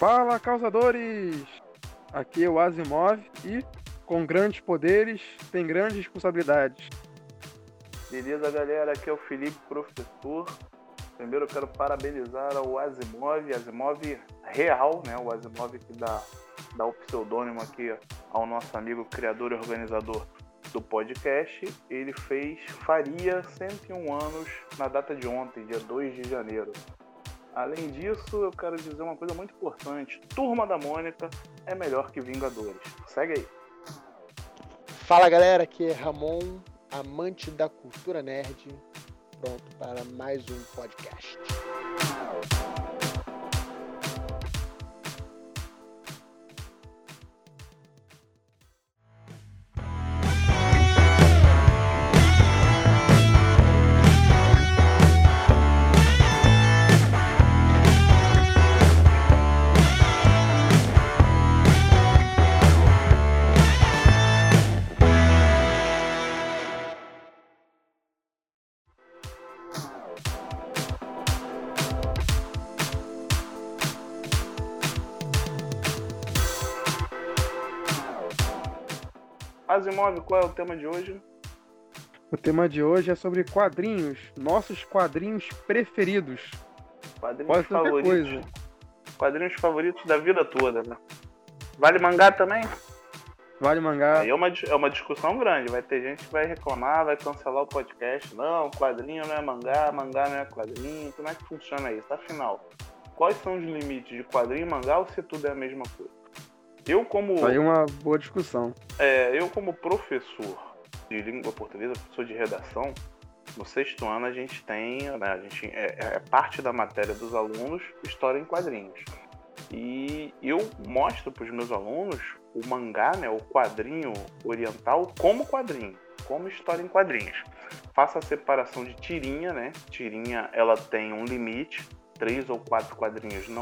Fala, causadores! Aqui é o Asimov e, com grandes poderes, tem grandes responsabilidades. Beleza, galera? Aqui é o Felipe, professor. Primeiro eu quero parabenizar ao Asimov, Asimov real, né? O Asimov que dá, dá o pseudônimo aqui ao nosso amigo criador e organizador do podcast. Ele fez, faria 101 anos na data de ontem, dia 2 de janeiro. Além disso, eu quero dizer uma coisa muito importante: Turma da Mônica é melhor que Vingadores. Segue aí. Fala galera, aqui é Ramon, amante da cultura nerd, pronto para mais um podcast. Asimov, qual é o tema de hoje? O tema de hoje é sobre quadrinhos, nossos quadrinhos preferidos. Quadrinhos Pode favoritos. coisa. Quadrinhos favoritos da vida toda, né? Vale mangá também? Vale mangá. Aí é uma, é uma discussão grande. Vai ter gente que vai reclamar, vai cancelar o podcast. Não, quadrinho não é mangá, mangá não é quadrinho. Como é que funciona isso? Afinal, quais são os limites de quadrinho e mangá ou se tudo é a mesma coisa? Eu como, Aí uma boa discussão. é, eu como professor de língua portuguesa, professor de redação, no sexto ano a gente tem, né, a gente, é, é parte da matéria dos alunos história em quadrinhos. E eu mostro para os meus alunos o mangá, né, o quadrinho oriental, como quadrinho, como história em quadrinhos. Faço a separação de tirinha, né? Tirinha ela tem um limite, três ou quatro quadrinhos na,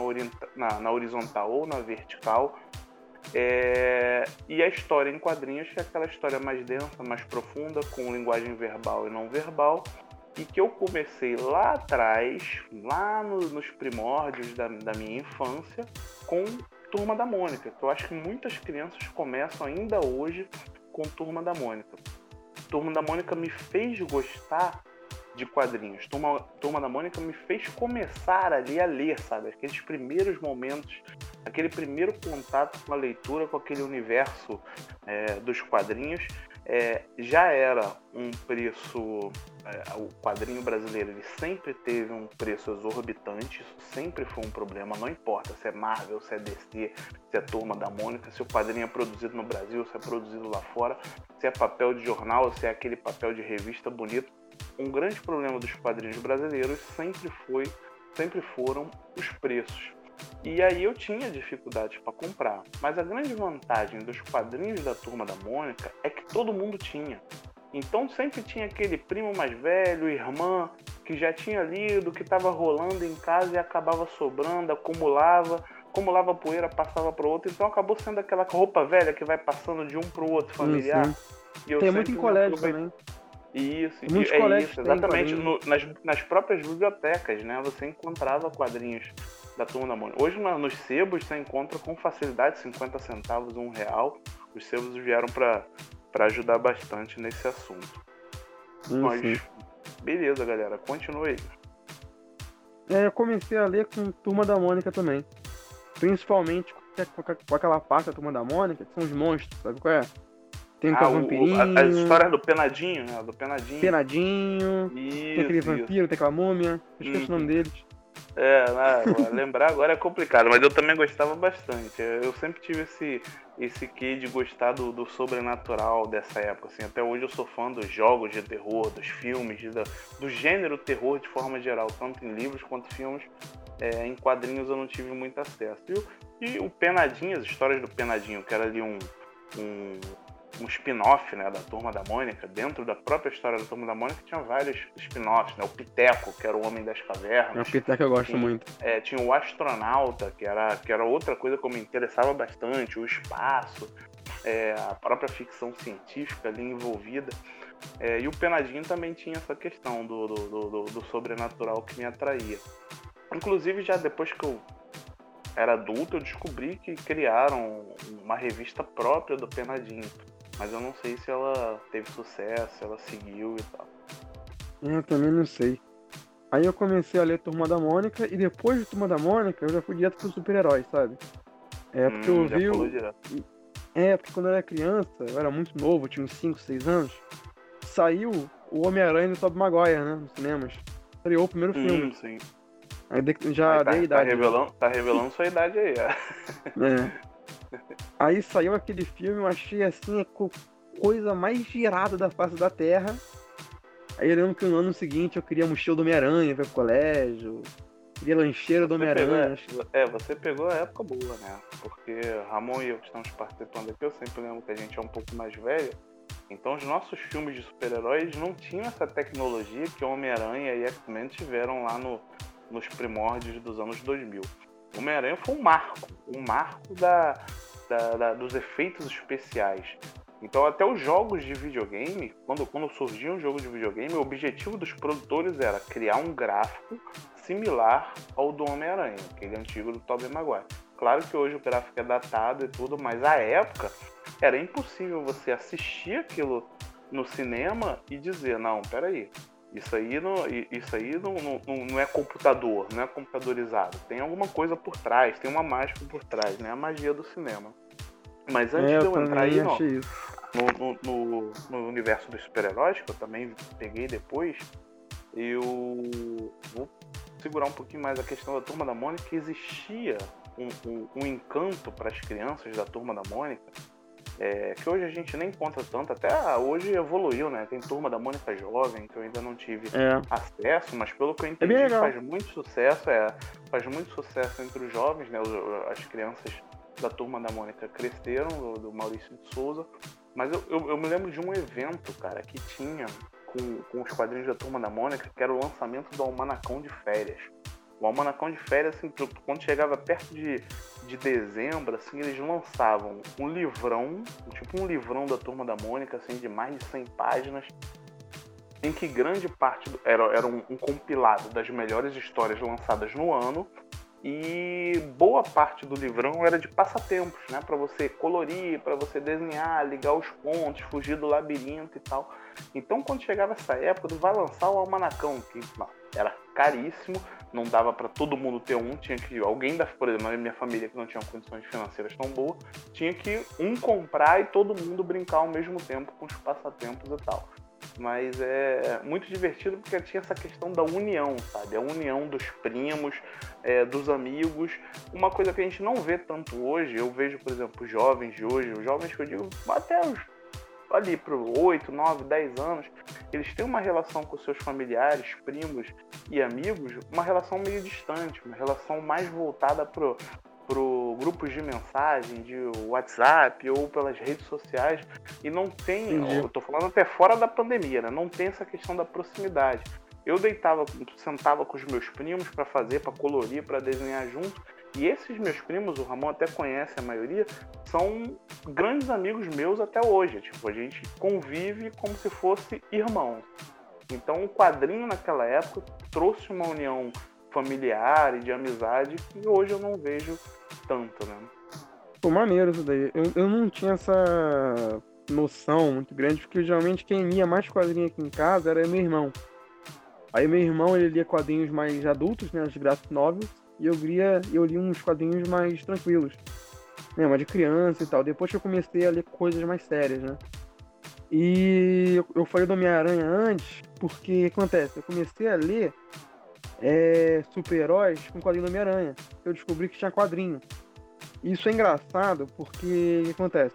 na- na horizontal ou na vertical. É, E a história em quadrinhos, que é aquela história mais densa, mais profunda, com linguagem verbal e não verbal, e que eu comecei lá atrás, lá no- nos primórdios da, da minha infância, com Turma da Mônica, eu acho que muitas crianças começam ainda hoje com Turma da Mônica. Turma da Mônica me fez gostar de quadrinhos. Turma, Turma da Mônica me fez começar ali a ler, sabe? Aqueles primeiros momentos, aquele primeiro contato com a leitura, com aquele universo é, dos quadrinhos. É, já era um preço. é, o quadrinho brasileiro ele sempre teve um preço exorbitante, isso sempre foi um problema, não importa se é Marvel, se é DC, se é Turma da Mônica, se o quadrinho é produzido no Brasil, se é produzido lá fora, se é papel de jornal, se é aquele papel de revista bonito. Um grande problema dos quadrinhos brasileiros sempre foi, sempre foram os preços. E aí eu tinha dificuldades para comprar, mas a grande vantagem dos quadrinhos da Turma da Mônica é que todo mundo tinha. Então sempre tinha aquele primo mais velho, irmã, que já tinha lido, que estava rolando em casa e acabava sobrando, acumulava, acumulava poeira, passava para o outro. Então acabou sendo aquela roupa velha que vai passando de um para o outro familiar. sim. Eu Tem muito em colégio também. isso, Muitos é isso, exatamente. no- nas, nas próprias bibliotecas, né? Você encontrava quadrinhos da Turma da Mônica. Hoje nos sebos você encontra com facilidade 50 centavos, um real. Os sebos vieram para ajudar bastante nesse assunto. Sim, Mas, sim. beleza, galera. Continue aí. É, eu comecei a ler com Turma da Mônica também. Principalmente com aquela parte da Turma da Mônica, que são os monstros, sabe qual é? Tem o Ah, o- o- vampirinho, a- as histórias do Penadinho, né? Do Penadinho. Penadinho, tem aquele Isso, isso. vampiro, tem aquela múmia, eu esqueci o Uhum. nome deles. É, né, lembrar agora é complicado, mas eu também gostava bastante. Eu sempre tive esse, esse quê de gostar do, do sobrenatural dessa época. Assim, até hoje eu sou fã dos jogos de terror, dos filmes, da- do gênero terror de forma geral, tanto em livros quanto filmes. É, em quadrinhos eu não tive muito acesso. E, o- e o Penadinho, as histórias do Penadinho, que era ali um, um, um spin-off né, da Turma da Mônica, dentro da própria história da Turma da Mônica tinha vários spin-offs, né? O Piteco, que era o Homem das É Cavernas. um Peter que eu gosto Sim. muito. É, tinha o astronauta, que era, que era outra coisa que me interessava bastante, o espaço, é, a própria ficção científica ali envolvida. É, e o Penadinho também tinha essa questão do, do, do- do- do sobrenatural que me atraía. Inclusive, já depois que eu era adulto, eu descobri que criaram uma revista própria do Penadinho. Mas eu não sei se ela teve sucesso, se ela seguiu e tal. É, eu também não sei. Aí eu comecei a ler Turma da Mônica e depois de Turma da Mônica eu já fui direto pro super-heróis, sabe? É porque Hum, eu vi. o-. É, porque quando eu era criança, eu era muito novo, tinha uns 5, 6 anos. Saiu o Homem-Aranha do Tobey Maguire, né? Nos cinemas. Estreou o primeiro filme. Hum, sim. Aí de- já Aí tá, dei a tá idade. né? revelando, tá revelando sua idade aí. é. É. Aí saiu aquele filme, eu achei assim a co- coisa mais girada da face da Terra. Aí eu lembro que no ano seguinte eu queria mochila do Homem-Aranha pra colégio. Queria lancheira do Homem-Aranha. é, é, você pegou a época boa, né? Porque Ramon e eu que estamos participando aqui, eu sempre lembro que a gente é um pouco mais velho. Então os nossos filmes de super-heróis não tinham essa tecnologia que Homem-Aranha e X-Men tiveram lá no, nos primórdios dos anos 2000. Homem-Aranha foi um marco, um marco da, da- da- dos efeitos especiais. Então até os jogos de videogame, quando, quando surgia um jogo de videogame, o objetivo dos produtores era criar um gráfico similar ao do Homem-Aranha, aquele antigo do Tobey Maguire. Claro que hoje o gráfico é datado e tudo, mas à época era impossível você assistir aquilo no cinema e dizer, não, peraí, isso aí não, isso aí não, não, não é computador, não é computadorizado. Tem alguma coisa por trás, tem uma mágica por trás, né? A magia do cinema. Mas antes É, de eu eu entrar aí no, no, no- no universo dos super-heróis, que eu também peguei depois, eu vou segurar um pouquinho mais a questão da Turma da Mônica, que existia um, um- um encanto para as crianças da Turma da Mônica, é, que hoje a gente nem encontra tanto, até hoje evoluiu, né? Tem Turma da Mônica Jovem, que eu ainda não tive É. acesso, mas pelo que eu bem entendi, legal. faz muito sucesso, é, faz muito sucesso entre os jovens, né? As crianças da turma da Mônica cresceram, do, Maurício de Souza. Mas eu, eu, eu me lembro de um evento, cara, que tinha com, com os quadrinhos da turma da Mônica, que era o lançamento do Almanacão de Férias. O Almanacão de Férias, assim, quando chegava perto de, de dezembro, assim, eles lançavam um livrão, tipo um livrão da turma da Mônica, assim, de mais de 100 páginas, em que grande parte do- era, era um, um compilado das melhores histórias lançadas no ano e boa parte do livrão era de passatempos, né, para você colorir, para você desenhar, ligar os pontos, fugir do labirinto e tal. Então, quando chegava essa época, vai lançar o almanacão, que era caríssimo, não dava para todo mundo ter um, tinha que alguém da, por exemplo, minha família que não tinha condições financeiras tão boas, tinha que um comprar e todo mundo brincar ao mesmo tempo com os passatempos e tal mas é muito divertido porque tinha essa questão da união, sabe? A união dos primos, é, dos amigos. Uma coisa que a gente não vê tanto hoje, eu vejo, por exemplo, os jovens de hoje, os jovens que eu digo até os ali para 8, 9, 10 anos, eles têm uma relação com seus familiares, primos e amigos, uma relação meio distante, uma relação mais voltada pro pro grupos de mensagem, de WhatsApp ou pelas redes sociais e não tem, Entendi. eu tô falando até fora da pandemia, né? Não tem essa questão da proximidade. Eu deitava, sentava com os meus primos para fazer, para colorir, para desenhar junto. E esses meus primos, o Ramon até conhece a maioria, são grandes amigos meus até hoje. Tipo, a gente convive como se fosse irmão. Então, o quadrinho naquela época trouxe uma união familiar e de amizade que hoje eu não vejo tanto, né? Pô, maneiro isso daí. Eu, eu não tinha essa noção muito grande, porque geralmente quem lia mais quadrinho aqui em casa era meu irmão. Aí meu irmão ele lia quadrinhos mais adultos, né, os graphic novels, e eu lia, eu li uns quadrinhos mais tranquilos, né, mais de criança e tal. Depois que eu comecei a ler coisas mais sérias, né. E eu, falei do Homem-Aranha antes, porque acontece? Eu comecei a ler é, super-heróis com quadrinho do Homem-Aranha. Eu descobri que tinha quadrinho. Isso é engraçado porque o que acontece?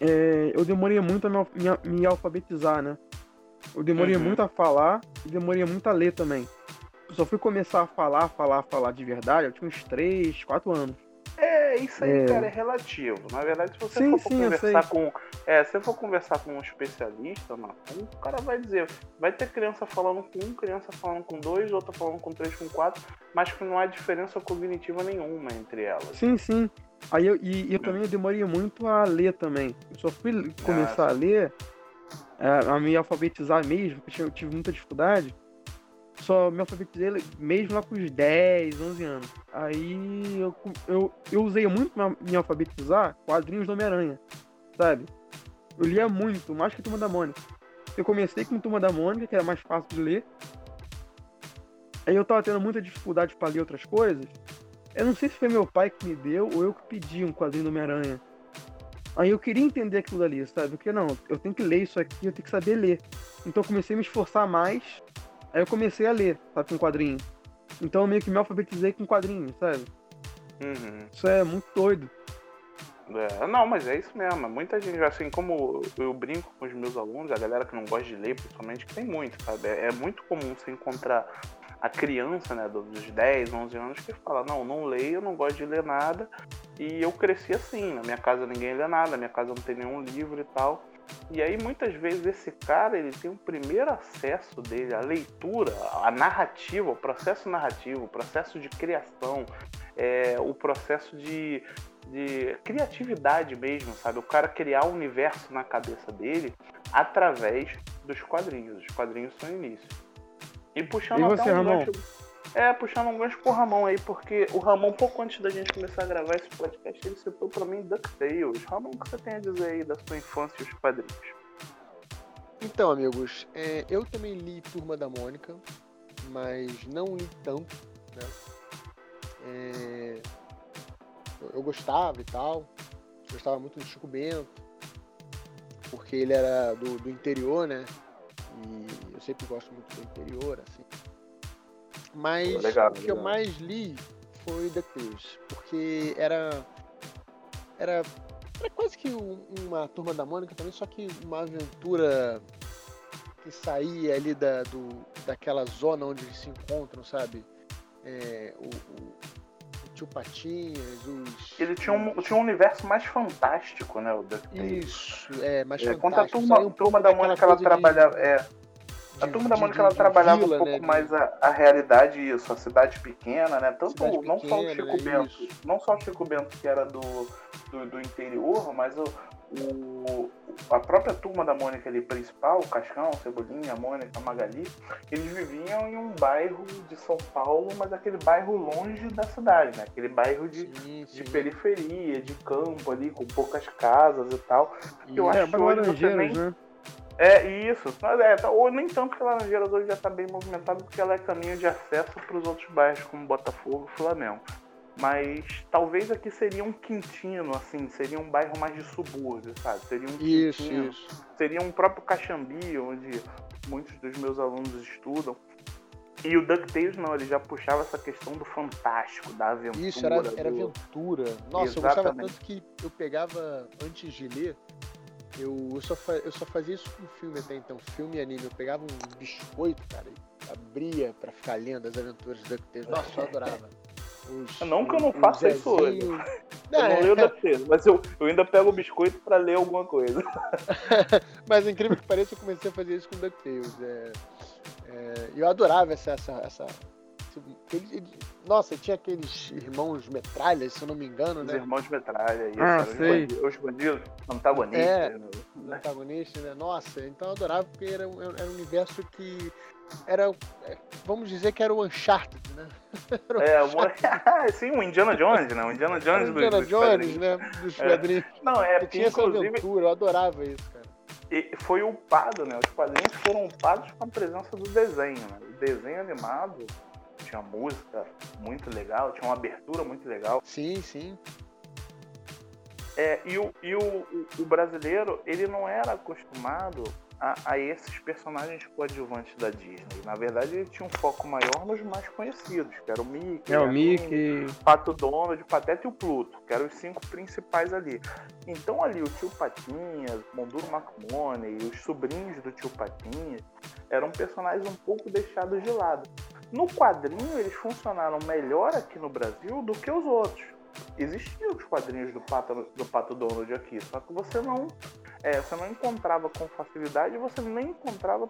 É, eu demorei muito a me, me, me alfabetizar, né? Eu demorei Uhum. muito a falar e demorei muito a ler também. Eu só fui começar a falar, falar, falar de verdade, eu tinha uns 3, 4 anos. É, isso aí, É. cara, é relativo. Na verdade, se você Sim, for sim, conversar com. É, se você for conversar com um especialista, mano, o cara vai dizer, vai ter criança falando com um, criança falando com dois, outra falando com três, com quatro, mas que não há diferença cognitiva nenhuma entre elas. Sim, sim. Aí eu, e, eu também demorei muito a ler também. Eu só fui começar a ler, a, a me alfabetizar mesmo, porque eu tive muita dificuldade, só me alfabetizei mesmo lá com os 10, 11 anos. Aí eu, eu, eu usei muito pra me alfabetizar quadrinhos do Homem-Aranha, sabe? Eu lia muito, mais que Turma da Mônica. Eu comecei com Turma da Mônica, que era mais fácil de ler. Aí eu tava tendo muita dificuldade para ler outras coisas. Eu não sei se foi meu pai que me deu ou eu que pedi um quadrinho do Homem-Aranha. Aí eu queria entender aquilo ali, sabe? Porque não, eu tenho que ler isso aqui, eu tenho que saber ler. Então eu comecei a me esforçar mais. Aí eu comecei a ler, sabe, com quadrinho. Então eu meio que me alfabetizei com quadrinho, sabe? Uhum. Isso é muito doido. É, não, mas é isso mesmo. Muita gente, assim, como eu brinco com os meus alunos, a galera que não gosta de ler, principalmente, que tem muito, sabe? É, é muito comum você encontrar a criança, né, dos 10, 11 anos, que fala: Não, não leio, não gosto de ler nada. E eu cresci assim. Na minha casa ninguém lê nada, na minha casa não tem nenhum livro e tal. E aí muitas vezes esse cara ele tem um primeiro acesso dele à leitura, à narrativa, o processo narrativo, o processo de criação, é, o processo de, de criatividade mesmo, sabe? O cara criar um universo na cabeça dele através dos quadrinhos. Os quadrinhos são o início. E puxando E você, até um Ramon? gancho. É, puxando um gancho pro Ramon aí, porque o Ramon, pouco antes da gente começar a gravar esse podcast, ele citou pra mim DuckTales. Ramon, o que você tem a dizer aí da sua infância e os quadrinhos? Então, amigos, é, eu também li Turma da Mônica, mas não li tanto, né? É, eu, eu gostava e tal, gostava muito do Chico Bento, porque ele era do, do interior, né? E eu sempre gosto muito do interior, assim. Mas legal, o que eu legal. mais li foi DuckTales, porque era era era quase que um- uma turma da Mônica também, só que uma aventura que saía ali da, do, daquela zona onde eles se encontram, sabe? É, o, o- o tio Patinhas, os. Ele tinha um, tinha um universo mais fantástico, né, o DuckTales. Isso, é, mais É, quando a fantástico. turma, um turma da Mônica ela coisa de- trabalhava. É, a de- turma da de- Mônica de- ela de trabalhava vila, um pouco né, de- mais a, a realidade isso, a cidade pequena, né? Tanto Cidade não só o Chico né, Bento, isso. não só o Chico Bento que era do, do, do interior, mas o, o- a própria turma da Mônica ali principal, o Cascão, Cebolinha, a Mônica, a Magali, eles viviam em um bairro de São Paulo, mas aquele bairro longe da cidade, né? Aquele bairro de, Sim, de sim. periferia, de campo ali, com poucas casas e tal. eu Isso. É, acho que hoje você nem- né? É isso. Mas é, tá- ou nem tanto que Laranjeiras hoje já está bem movimentado porque ela é caminho de acesso para os outros bairros como Botafogo e Flamengo. Mas talvez aqui seria um quintino, assim, seria um bairro mais de subúrbio, sabe? Seria um Isso, quintino, isso. seria um próprio Caxambi, onde muitos dos meus alunos estudam. E o DuckTales não, ele já puxava essa questão do fantástico, da aventura. Isso, era, era do- aventura. Nossa, eu gostava Exatamente. tanto que eu pegava, antes de ler, eu, eu, só, eu só fazia isso com filme até então, filme e anime. Eu pegava um biscoito, cara, e abria pra ficar lendo as aventuras do DuckTales. Nossa, eu adorava. Os- Não que eu não faça isso hoje. Eu É, não leio DuckTales, mas eu, eu ainda pego o biscoito para ler alguma coisa. Mas incrível que pareça, eu comecei a fazer isso com DuckTales. É, é, eu adorava essa. essa, essa ele- ele- nossa, tinha aqueles irmãos metralhas, se eu não me engano, Os né? irmãos de metralha, isso, Ah, os sei. os bandidos, antagonistas. É. né? o antagonista, né? Nossa, então eu adorava porque era, um- era um universo que era, é, vamos dizer que era o Uncharted, né? Era o É, Uncharted, o- sim, o Indiana Jones, né? O Indiana Jones dos- Indiana dos Jones, quadrinhos. né? Dos É. quadrinhos. Não, é tinha essa aventura, eu adorava isso, cara. e- foi upado, né? Os quadrinhos foram upados com a presença do desenho, né? O desenho animado tinha música muito legal, tinha uma abertura muito legal. Sim, sim. É, e o, e o, o- o brasileiro, ele não era acostumado a, a esses personagens coadjuvantes da Disney. Na verdade, ele tinha um foco maior nos mais conhecidos, que era o Mickey, É, o Minnie, Mickey. Pato Donald, Pateta e o Pluto, que eram os cinco principais ali. Então ali o tio Patinhas, Monduro Macmone e os sobrinhos do tio Patinhas eram personagens um pouco deixados de lado. No quadrinho eles funcionaram melhor aqui no Brasil do que os outros. Existiam os quadrinhos do Pato, do Pato Donald aqui, só que você não, é, você não encontrava com facilidade você nem encontrava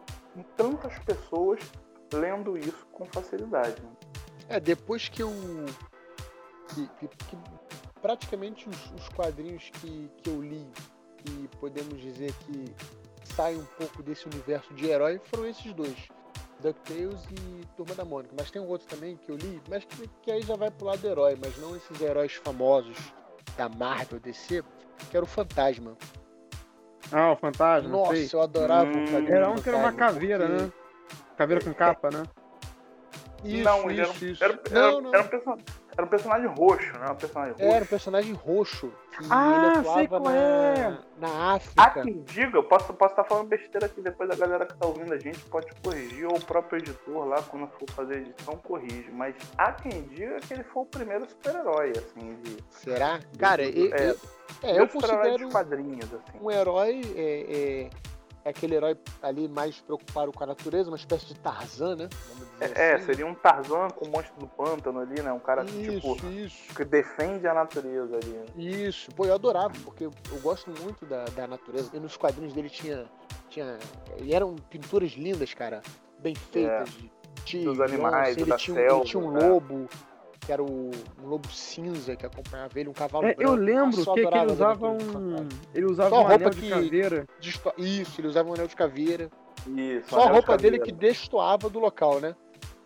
tantas pessoas lendo isso com facilidade. É, depois que eu. Que, que- que praticamente os, os quadrinhos que, que eu li, e podemos dizer que saem um pouco desse universo de herói, foram esses dois. DuckTales e Turma da Mônica. Mas tem um outro também que eu li, mas que, que aí já vai pro lado do herói, mas não esses heróis famosos da Marvel DC, que era o Fantasma. Ah, o Fantasma. Nossa, sei. eu adorava Hum, o quadrinho Era um que era uma Fantasma, caveira, porque- né? Caveira com capa, né? Isso, não, isso, era, isso. era, era, não, não. era um person- era um personagem roxo, né? Um personagem roxo. Era um personagem roxo. Que Ah, ele sei qual na, é. na Há África. quem diga, eu posso estar posso tá falando besteira aqui, depois a galera que tá ouvindo a gente pode corrigir, ou o próprio editor lá, quando for fazer a edição, corrige. Mas há quem diga que ele foi o primeiro super-herói, assim, de. Será? Cara, do- e- é, é, eu super-herói considero dos quadrinhos, assim. um herói. É, é- é aquele herói ali mais preocupado com a natureza, uma espécie de Tarzan, né? Vamos dizer É, assim. seria um Tarzan com o monstro do pântano ali, né? Um cara Isso, tipo isso. que defende a natureza ali. né? Isso, pô, eu adorava, porque eu, gosto muito da, da natureza. E nos quadrinhos dele tinha. tinha e eram pinturas lindas, cara. Bem feitas. de É. Dos animais, ele, da tinha, um- ele selva, tinha um né? lobo, que era o, um lobo cinza que acompanhava ele, um cavalo É, branco. eu lembro que, que ele usava um. Ele usava Só um roupa anel de que- caveira. Desto- Isso, ele usava um anel de caveira. Isso, Só a anel de roupa dele que destoava do local, né?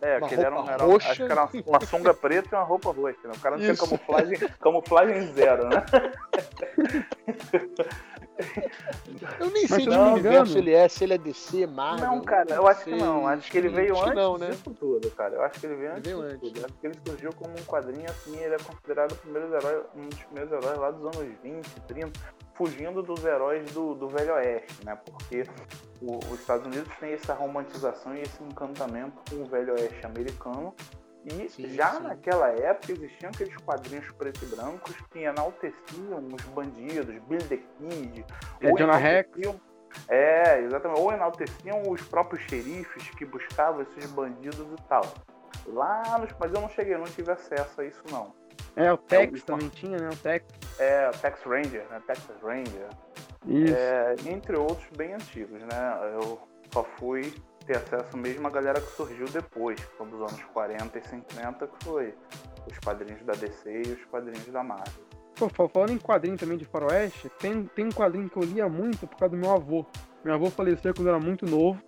É, uma aquele era, um, roupa era roxa. acho que era uma, uma sunga preta e uma roupa roxa. Né? O cara não tinha Isso. camuflagem, camuflagem zero, né? Eu nem sei se de não me universo ele é, se ele é DC, Marvel. Não, cara, eu acho que não. Acho que ele veio Acho antes não, né? disso tudo, cara. Eu acho que ele veio Ele antes veio disso antes. tudo. Acho que ele surgiu como um quadrinho assim, ele é considerado o primeiro herói, um dos primeiros heróis lá dos anos 20, 30, fugindo dos heróis do, do Velho Oeste, né? Porque o- os Estados Unidos têm essa romantização e esse encantamento com o Velho Oeste americano. E Sim, já sim. naquela época existiam aqueles quadrinhos preto e brancos que enalteciam os bandidos, Billy the Kid, É, Jonah Rex. É, exatamente. Ou enalteciam os próprios xerifes que buscavam esses bandidos e tal. Lá nos. Mas eu não cheguei, eu não tive acesso a isso não. É, o É, Tex o- também tinha, né? O Tex. É, Tex Ranger, né? Texas Ranger. Isso. É, entre outros bem antigos, né? Eu só fui ter acesso mesmo à galera que surgiu depois, dos anos 40 e 50, que foi os quadrinhos da DC e os quadrinhos da Marvel. Pô, fal- falando em quadrinho também de faroeste, tem, tem um quadrinho que eu lia muito por causa do meu avô. Meu avô faleceu quando era muito novo,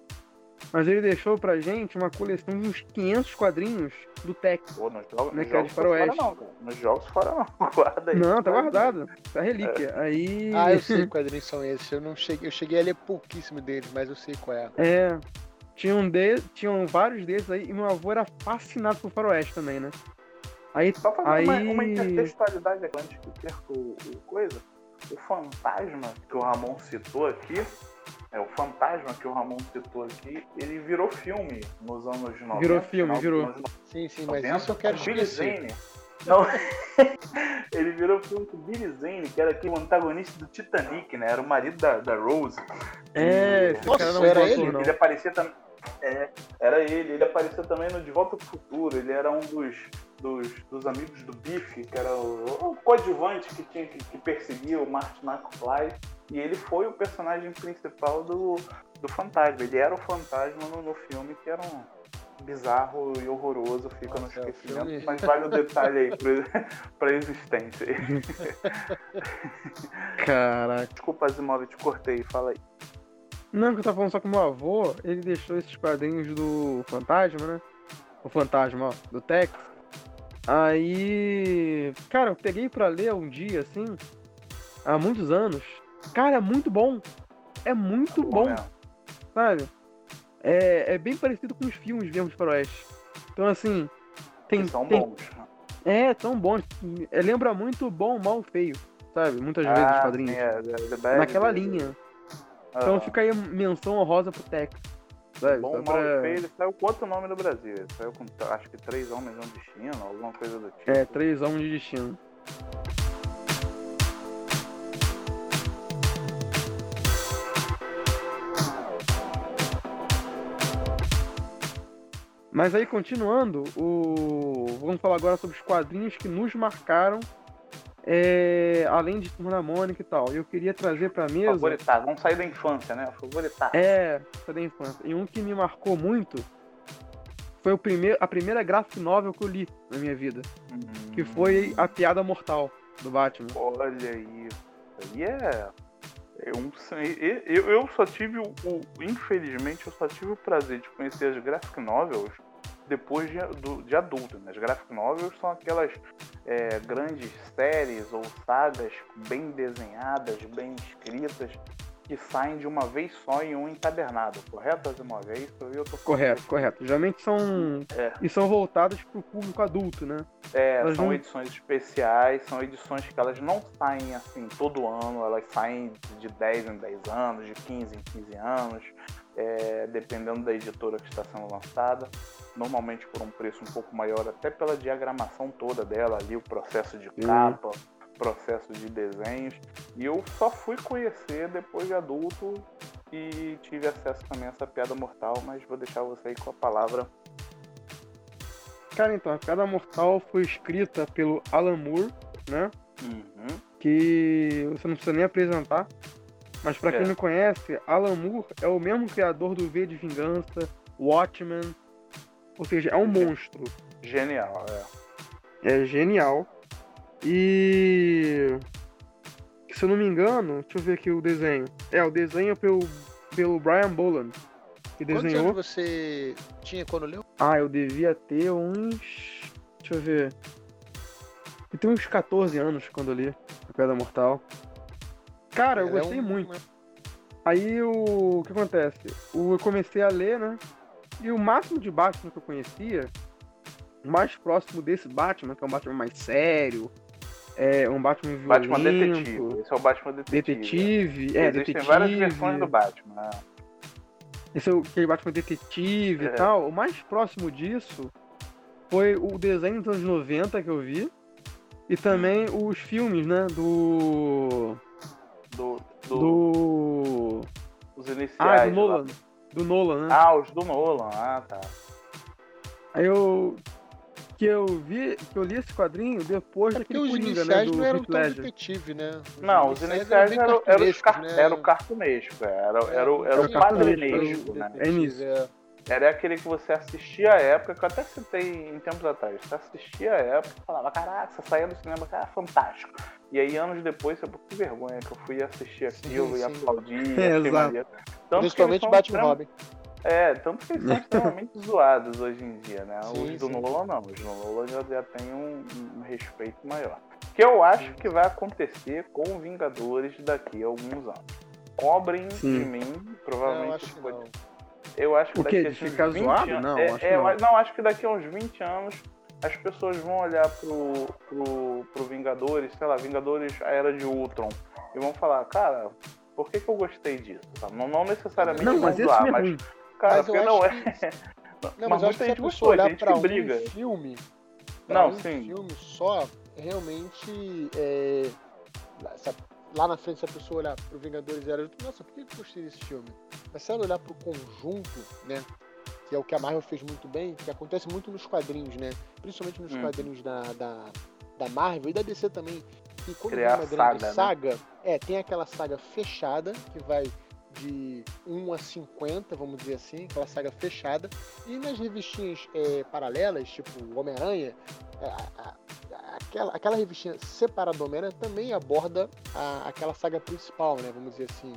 mas ele deixou pra gente uma coleção de uns 500 quadrinhos do Tex. Pô, nos jogos, Né, é jogos de fora faroeste. não, cara. Nos jogos fora não. Guarda aí. Não, tá guardado. Tá relíquia. Aí. Ah, eu sei que quadrinhos são esses. Eu não cheguei, eu cheguei a ler pouquíssimo deles, mas eu sei qual é. É. Tinham, de, tinham vários desses aí, e meu avô era fascinado por faroeste também, né? Aí, Só fazer aí... uma, uma intertextualidade aqui antes que perca o, o coisa. O fantasma que o Ramon citou aqui, é o fantasma que o Ramon citou aqui, ele virou filme nos anos 90. Virou filme, virou. anos Sim, sim, mas 90, isso eu quero com Billy esquecer. Zane. Não, ele virou filme com Billy Zane, que era aquele antagonista do Titanic, né? Era o marido da, da Rose. É, esse Nossa, cara não era ele? não. Ele aparecia também. É, era ele. Ele apareceu também no De Volta pro Futuro. Ele era um dos, dos, dos amigos do Biff, que era o, o coadjuvante que tinha que, que perseguia o Martin McFly. E ele foi o personagem principal do, do fantasma. Ele era o fantasma no, no filme, que era um bizarro e horroroso, fica Nossa, é, no o esquecimento, filme- mas vale o detalhe aí pra, pra existência. Caraca. Desculpa, Asimov, te cortei, fala aí. Não, que eu tava falando só que meu avô, ele deixou esses quadrinhos do Fantasma, né? O Fantasma, ó, do Tex. Aí. Cara, eu peguei pra ler um dia, assim, há muitos anos. Cara, é muito bom. É muito bom, mesmo. sabe? É, é bem parecido com os filmes mesmo de faroeste. Então, assim. Tem, são tem- bons. É, tão bons. É, lembra muito bom, mal, feio, sabe? Muitas vezes os Ah, quadrinhos. é, the bad, Naquela linha. Ah, Então fica aí menção honrosa pro Tex. Sabe? Bom, Só mal pra- e feio, ele saiu com outro nome no Brasil. Ele saiu com, acho que três homens e um destino, alguma coisa do tipo. É, três homens de destino. Mas aí, continuando, o... vamos falar agora sobre os quadrinhos que nos marcaram, é, além de Turma da Mônica e tal. Eu queria trazer pra mesa... Favoritar, vamos sair da infância, né? Favoritar. É, foi da infância. E um que me marcou muito foi o primeiro, a primeira graphic novel que eu li na minha vida, Hum, que foi A Piada Mortal, do Batman. Olha isso. Aí é. Eu, eu, eu só tive o, o, Infelizmente, eu só tive o prazer de conhecer as graphic novels depois de, do, de adulto. Né? As graphic novels são aquelas é, grandes séries ou sagas bem desenhadas, bem escritas, que saem de uma vez só em um encadernado, correto, Asimov? É isso? Eu tô correto, correto. Geralmente são. É. E são voltadas para o público adulto, né? É, elas são não... edições especiais, são edições que elas não saem assim todo ano, elas saem de 10 em 10 anos, de 15 em 15 anos, é, dependendo da editora que está sendo lançada. Normalmente por um preço um pouco maior, até pela diagramação toda dela ali, o processo de capa processo de desenhos. E eu só fui conhecer depois de adulto e tive acesso também a essa piada mortal, mas vou deixar você aí com a palavra. Cara, então, a piada mortal foi escrita pelo Alan Moore, né? Uhum. Que você não precisa nem apresentar. Mas para é. quem não conhece, Alan Moore é o mesmo criador do V de Vingança, Watchmen. Ou seja, é um monstro. Genial, é. É genial. E. Se eu não me engano, deixa eu ver aqui o desenho. É, o desenho é pelo, pelo Brian Boland. Que desenhou. Quantos você tinha quando leu? Ah, eu devia ter uns. Deixa eu ver. Eu tenho uns 14 anos quando eu li A Pedra Mortal. Cara, eu gostei é um... muito. Aí o... o que acontece? Eu comecei a ler, né? E o máximo de Batman que eu conhecia, o mais próximo desse Batman, que é um Batman mais sério, é um Batman violento. Batman detetive. Esse é o Batman detetive. Detetive, é, Existem detetive. várias versões do Batman. Né? Esse é o aquele Batman detetive é. e tal. O mais próximo disso foi o desenho dos anos 90 que eu vi. E também os filmes, né? Do. Do. Do. do... Os iniciais. Ah, do Nolan. Lá. Do Nolan, né? Ah, os do Nolan. Ah, tá. Aí eu que eu vi, que eu li esse quadrinho depois é daquele os Coringa, né, do não eram tão detetive, né? Os não, os iniciais eram, eram, eram, car né? era o cartunesco, era, era, era, o, era o quadrinesco, né? É nisso. É. Era aquele que você assistia à época, que eu até citei em tempos atrás. Você assistia à época e falava, caraca, você saía do cinema, cara, fantástico. E aí, anos depois, você, que vergonha que eu fui assistir aquilo sim, e aplaudir. É, exato. Principalmente Batman Robin. É, tanto que eles são extremamente zoados hoje em dia, né? Sim, os do sim. Nolan não, os do Nolan já, já tem um, um, respeito maior. Que eu acho que vai acontecer com Vingadores daqui a alguns anos. Cobrem sim. de mim, provavelmente. Não, acho não. Eu acho que o daqui a ficar zoado? Anos... Não, é, acho é, não. não, acho que daqui a uns 20 anos as pessoas vão olhar pro, pro, pro Vingadores, sei lá, Vingadores a Era de Ultron, e vão falar, cara, por que, que eu gostei disso? Não, não necessariamente não, mas zoar, esse é mas Cara, mas porque não é. Que... Não, mas, mas acho que se a pessoa olhar pra um briga. filme, pra não, um sim. filme só, realmente, é... lá na frente, se a pessoa olhar pro Vingadores Era, nossa, por que eu gostei desse filme? Mas se ela olhar pro conjunto, né, que é o que a Marvel fez muito bem, que acontece muito nos quadrinhos, né, principalmente nos hum. quadrinhos da, da, da Marvel e da DC também, que quando Criar uma grande saga, saga né? é, tem aquela saga fechada, que vai de 1 a 50, vamos dizer assim, aquela saga fechada. E nas revistinhas é, paralelas, tipo Homem-Aranha, é, aquela, aquela revistinha separada do Homem-Aranha também aborda a, aquela saga principal, né? Vamos dizer assim.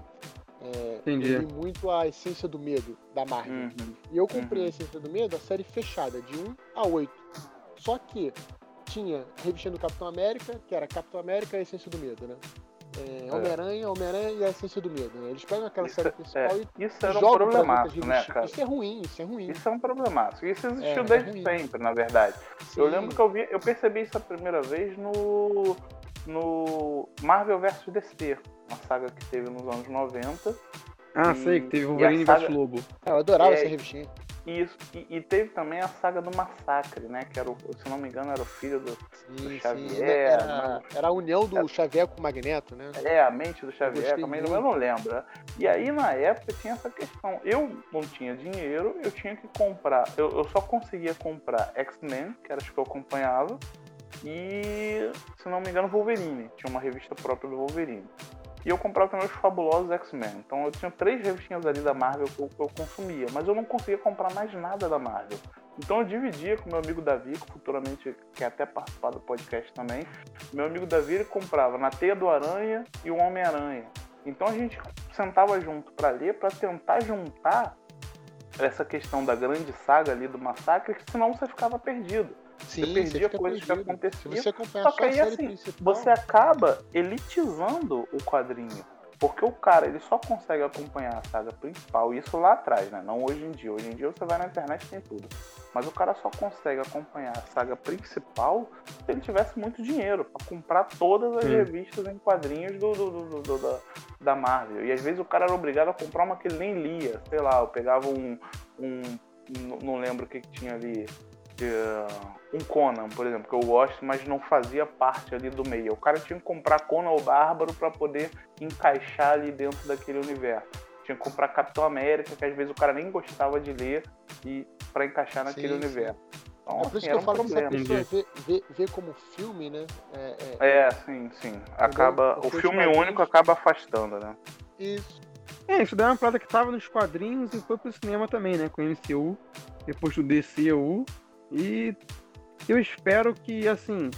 É, Entendi. muito a essência do medo da Marvel. Uhum. E eu comprei uhum. a essência do medo, a série fechada, de 1 a 8. Só que tinha a revistinha do Capitão América, que era Capitão América e a essência do medo, né? é, Homem-Aranha, Homem-Aranha e a essência do medo. Né? Eles pegam aquela isso, série principal é, e Isso era um problemático, né, cara? Isso é ruim, isso é ruim. Isso é um problemático. Isso existiu é, desde é sempre, na verdade. Sim. Eu lembro que eu vi, eu percebi isso a primeira vez no no Marvel vs DC, uma saga que teve nos anos 90. Ah, e, sei, que teve Wolverine saga... vs Lobo. eu adorava é, essa revistinha. Isso, e, e, teve também a saga do Massacre, né? Que era, o, se não me engano, era o filho do, sim, do Xavier. Sim. Era, era, a união do era, Xavier com o Magneto, né? É, a mente do Xavier, também eu não lembro. Né? E aí, na época, tinha essa questão. Eu não tinha dinheiro, eu tinha que comprar. Eu, eu só conseguia comprar X-Men, que era as que eu acompanhava, e, se não me engano, Wolverine. Tinha uma revista própria do Wolverine. E eu comprava também os fabulosos X-Men. Então eu tinha três revistinhas ali da Marvel que eu, eu, consumia, mas eu não conseguia comprar mais nada da Marvel. Então eu dividia com meu amigo Davi, que futuramente quer até participar do podcast também. Meu amigo Davi ele comprava na Teia do Aranha e o Homem-Aranha. Então a gente sentava junto para ler, para tentar juntar essa questão da grande saga ali do massacre, que senão você ficava perdido. Sim, você perdia coisas perdido. que aconteciam. Você Só que aí, assim, principal, Você acaba elitizando o quadrinho. Porque o cara, ele só consegue acompanhar a saga principal, isso lá atrás, né? Não hoje em dia. Hoje em dia você vai na internet e tem tudo. Mas o cara só consegue acompanhar a saga principal se ele tivesse muito dinheiro para comprar todas as Sim. revistas em quadrinhos do, do- do- do- da, da Marvel. E às vezes o cara era obrigado a comprar uma que ele nem lia. Sei lá, eu pegava um. um não- não lembro o que, que tinha ali. Eh, um Conan, por exemplo, que eu gosto, mas não fazia parte ali do meio. O cara tinha que comprar Conan o Bárbaro para poder encaixar ali dentro daquele universo. Tinha que comprar Capitão América, que às vezes o cara nem gostava de ler e para encaixar naquele Sim, universo. Então, É por assim, isso que eu um falo que se a problema. pessoa vê, vê, vê como filme, né? É, é- É, sim, sim. Acaba, o os filme único acaba afastando, né? Isso. É, isso daí é uma parada que tava nos quadrinhos e foi pro cinema também, né? Com o MCU, depois do DCU. E eu espero que, assim.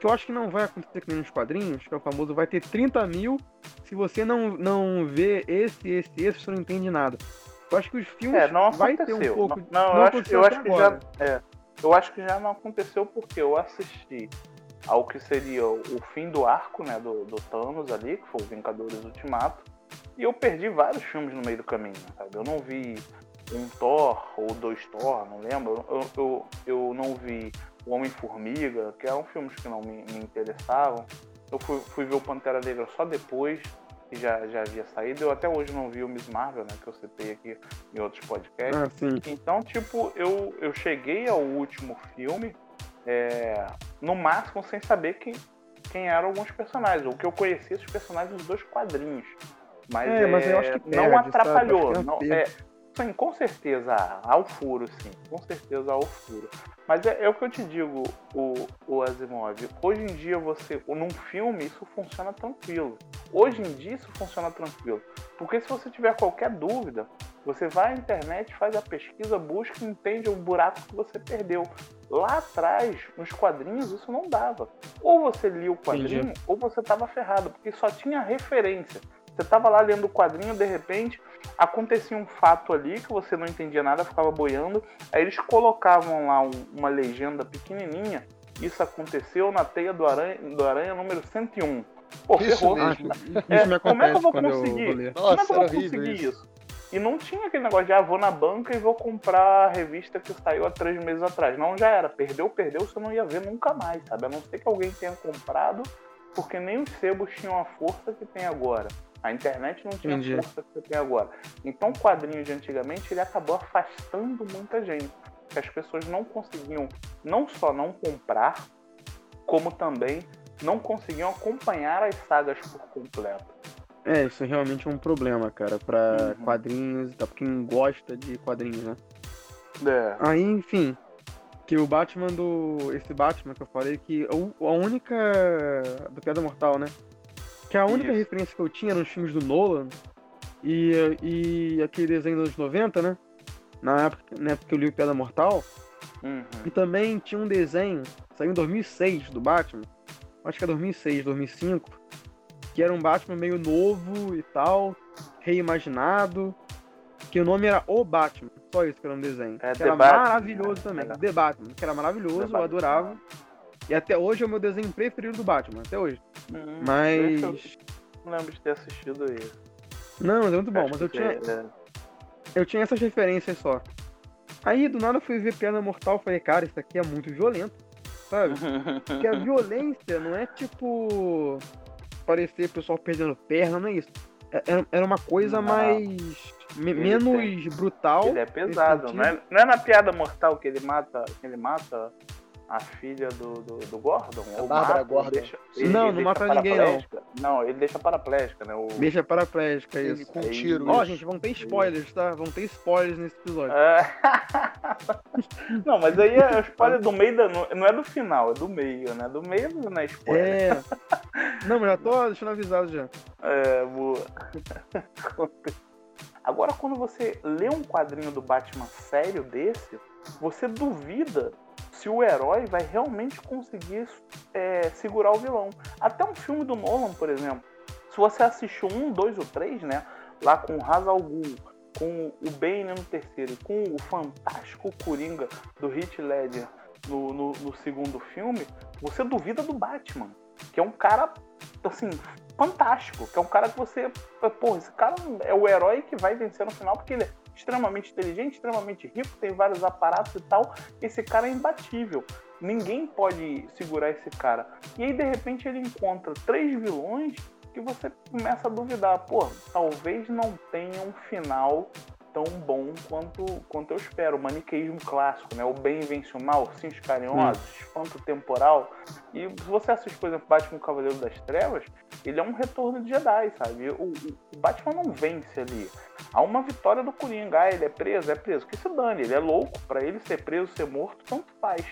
Que eu acho que não vai acontecer que nem nos quadrinhos, que é o famoso vai ter 30 mil. Se você não, não vê esse, esse, esse, você não entende nada. Eu acho que os filmes É, não vai ter um pouco. não, não, eu acho, eu acho que já. É, eu acho que já não aconteceu porque eu assisti ao que seria o o fim do arco, né? Do, do Thanos ali, que foi o Vingadores Ultimato. E eu perdi vários filmes no meio do caminho, sabe? Eu não vi um Thor ou dois Thor, não lembro. Eu, eu, eu não vi o Homem-Formiga, que eram filmes que não me, me interessavam. Eu fui, fui ver o Pantera Negra só depois, que já, já havia saído. Eu até hoje não vi o Miss Marvel, né? Que eu citei aqui em outros podcasts. Ah. Então, tipo, eu, eu cheguei ao último filme é, no máximo sem saber quem, quem eram alguns personagens, ou que eu conhecia esses personagens dos dois quadrinhos. Mas, É, mas eu acho que não perde, atrapalhou. Não, não é, sim, com certeza há o furo, sim. Com certeza há o furo. Mas é, é o que eu te digo, o, o Asimov. Hoje em dia, você, num filme, isso funciona tranquilo. Hoje em dia, isso funciona tranquilo. Porque se você tiver qualquer dúvida, você vai à internet, faz a pesquisa, busca e entende o buraco que você perdeu. Lá atrás, nos quadrinhos, isso não dava. Ou você lia o quadrinho, Entendi. ou você estava ferrado, porque só tinha referência. Você estava lá lendo o quadrinho, de repente, acontecia um fato ali que você não entendia nada, ficava boiando. Aí eles colocavam lá um- uma legenda pequenininha. Isso aconteceu na teia do aranha, do aranha número 101. Pô, Isso ferrou. mesmo. É, Isso me como é que eu vou quando eu conseguir? vou ler. Como é que eu Nossa, vou conseguir isso. isso? E não tinha aquele negócio de, ah, vou na banca e vou comprar a revista que saiu há três meses atrás. Não, já era. Perdeu, perdeu, você não ia ver nunca mais, sabe? A não ser que alguém tenha comprado, porque nem os sebos tinham a força que tem agora. A internet não tinha Entendi. a força que você tem agora. Então o quadrinho de antigamente, ele acabou afastando muita gente. Que as pessoas não conseguiam, não só não comprar, como também não conseguiam acompanhar as sagas por completo. É, isso é realmente um problema, cara, pra Uhum. quadrinhos e pra quem gosta de quadrinhos, né? É. Aí, enfim, que o Batman do. Esse Batman que eu falei, que a única. do Piada Mortal, né? Que a única Isso. referência que eu tinha nos filmes do Nolan e, e aquele desenho dos anos 90, né? Na época, na época que eu li o Piada Mortal. Uhum. E também tinha um desenho, saiu em 2006 do Batman, acho que é 2006, 2005, que era um Batman meio novo e tal, reimaginado, que o nome era O Batman, só isso que era um desenho. É, que era Batman, maravilhoso né? também, Era. The Batman, que era maravilhoso, The eu Batman. adorava. E até hoje é o meu desenho preferido do Batman, até hoje. Uhum. Mas. Não lembro de ter assistido isso. Não, mas é muito bom, Acho mas eu tinha, é- eu tinha essas referências só. Aí do nada eu fui ver Piada Mortal falei, cara, isso aqui é muito violento, sabe? Porque a violência não é tipo parecer pessoal perdendo perna, não é isso. É- Era, era uma coisa Não. mais. me- menos brutal. Ele é pesado, não é, não é na piada mortal que ele mata, que ele mata a filha do, do, do Gordon? A Bárbara mata, Gordon. Deixa, Não, não deixa mata ninguém, não. Não, ele deixa paraplégica, né? O... Deixa paraplégica Ele isso. com Aí- tiro. Ó, isso. gente, vão ter spoilers, tá? Vão ter spoilers nesse episódio. É. não, mas aí é spoiler do meio da. Não é do final, é do meio, né? Do meio não é spoiler. É. Não, mas já tô deixando avisado já. É, boa. Agora, quando você lê um quadrinho do Batman sério desse, você duvida se o herói vai realmente conseguir é, segurar o vilão. Até um filme do Nolan, por exemplo. Se você assistiu um, dois ou três, né? Lá com o Hazal Ghul, com o Bane no terceiro, com o fantástico Coringa do Heath Ledger no, no, no segundo filme, você duvida do Batman, que é um cara, assim, fantástico, que é um cara que você, pô, esse cara é o herói que vai vencer no final, porque ele é extremamente inteligente, extremamente rico, tem vários aparatos e tal. Esse cara é imbatível. Ninguém pode segurar esse cara. E aí, de repente, ele encontra três vilões que você começa a duvidar, pô, talvez não tenha um final tão bom quanto, quanto eu espero. O maniqueísmo clássico, né? O bem vence o mal, sims carinhosos, hum. espanto temporal. E se você assiste, por exemplo, Batman Cavaleiro das Trevas, ele é um retorno de Jedi, sabe? O, o Batman não vence ali. Há uma vitória do Coringa. Ah, ele é preso? É preso. Que se dane, ele é louco. Para ele ser preso, ser morto, tanto faz.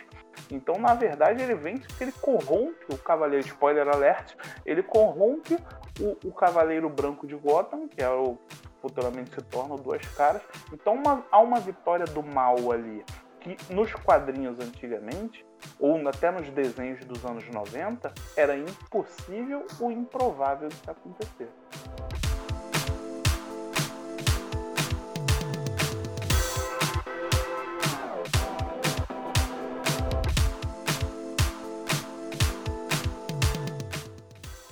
Então, na verdade, ele vence porque ele corrompe o Cavaleiro, spoiler alert, ele corrompe o, o Cavaleiro Branco de Gotham, que é o futuramente se tornam duas caras. Então uma, há uma vitória do mal ali, que nos quadrinhos antigamente, ou até nos desenhos dos anos 90, era impossível ou improvável de acontecer.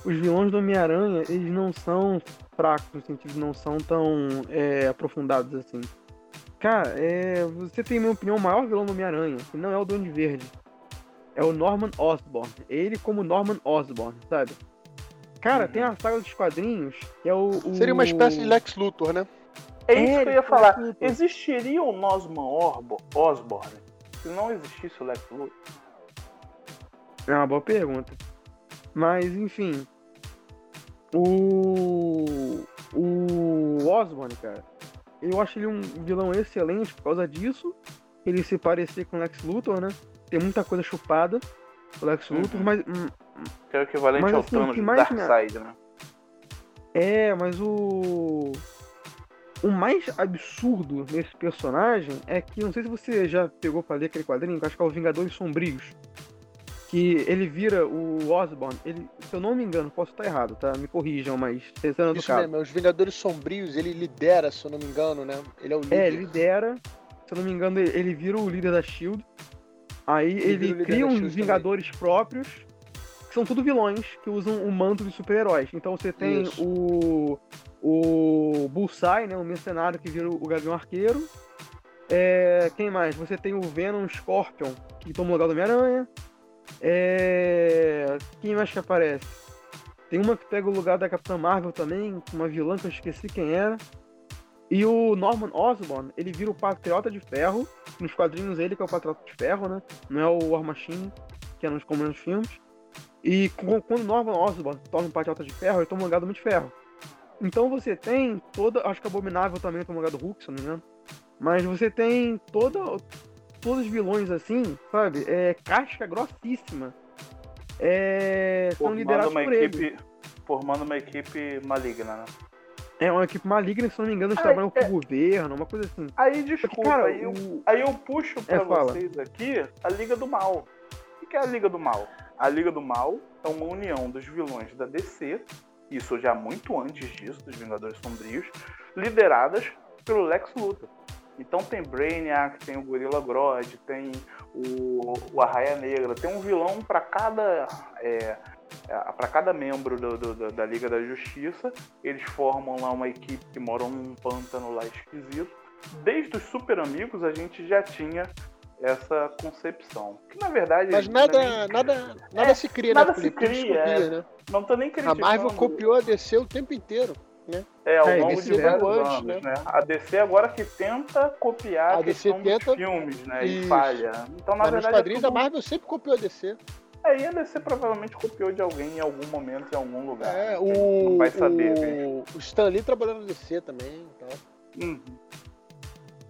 Os vilões do Homem-Aranha, eles não são fracos, no sentido de não são tão é, aprofundados assim. Cara, é, você tem, minha opinião, o maior vilão do Homem-Aranha, que não é o Duende Verde. É o Norman Osborn. Ele como Norman Osborn, sabe? Cara, uhum. tem a saga dos quadrinhos, que é o, o, Seria uma espécie de Lex Luthor, né? É isso é, que eu ia falar. Existiria o Norman Osborn se não existisse o Lex Luthor? É uma boa pergunta. Mas, enfim, o. O Osborn, cara. Eu acho ele um vilão excelente por causa disso. Ele se parecer com o Lex Luthor, né? Tem muita coisa chupada. O Lex uhum. Luthor, mas. Hum, que é o equivalente mas, ao assim, Thanos mais Darkseid, né? É, mas o. O mais absurdo nesse personagem é que, não sei se você já pegou pra ler aquele quadrinho, que acho que é o Vingadores Sombrios que ele vira o Osborn, ele, se eu não me engano, posso estar errado, tá? Me corrijam, mas pensando Isso mesmo, é os Vingadores Sombrios, ele lidera, se eu não me engano, né? Ele é o líder. É, ele lidera, se eu não me engano, ele, ele vira o líder da SHIELD, aí ele, ele cria uns Vingadores também. próprios, que são tudo vilões, que usam o manto de super-heróis. Então você tem Isso. o o Bullseye, né, o mercenário que vira o Gavião Arqueiro, é, quem mais? Você tem o Venom Scorpion, que toma o lugar do Homem-Aranha. É... Quem mais que aparece? Tem uma que pega o lugar da Capitã Marvel também, uma vilã que eu esqueci quem era. E o Norman Osborn, ele vira o Patriota de Ferro. Nos quadrinhos ele que é o Patriota de Ferro, né? Não é o War Machine, que é nos comuns filmes. E quando Norman Osborn torna um Patriota de Ferro, ele toma o lugar do Homem de Ferro. Então você tem toda. Acho que Abominável também toma o lugar do Hulk, se não me engano. Mas você tem toda, todos os vilões assim, sabe? É casca grossíssima. É, são liderados uma por equipe, ele. Formando uma equipe maligna, né? É uma equipe maligna, se não me engano, eles trabalham é... com o governo, uma coisa assim. Aí, desculpa, Porque, cara, aí, eu, aí eu puxo pra é, vocês aqui a Liga do Mal. O que é a Liga do Mal? A Liga do Mal é uma união dos vilões da DC, isso já muito antes disso, dos Vingadores Sombrios, lideradas pelo Lex Luthor. Então tem Brainiac, tem o Gorilla Grodd, tem o, o Arraia Negra, tem um vilão para cada é, é para cada membro do, do, da Liga da Justiça. Eles formam lá uma equipe que mora num pântano lá esquisito. Desde os Super Amigos a gente já tinha essa concepção. Que na verdade. Mas nada, nem... nada, nada é, se cria, nada né? se cria, é. né? Não tô nem criticando. A Marvel copiou a DC o tempo inteiro né? É, ao é, longo de vários anos, antes, né? né? A DC agora que tenta copiar a, a questão tenta... dos filmes, né? Isso. E falha. Então, na Mas verdade. Nos quadrinhos é tudo... a Marvel sempre copiou a DC. É, e a DC provavelmente copiou de alguém em algum momento, em algum lugar. É, o. Não vai saber, o, o Stan Lee trabalhou na DC também. Então. Uhum.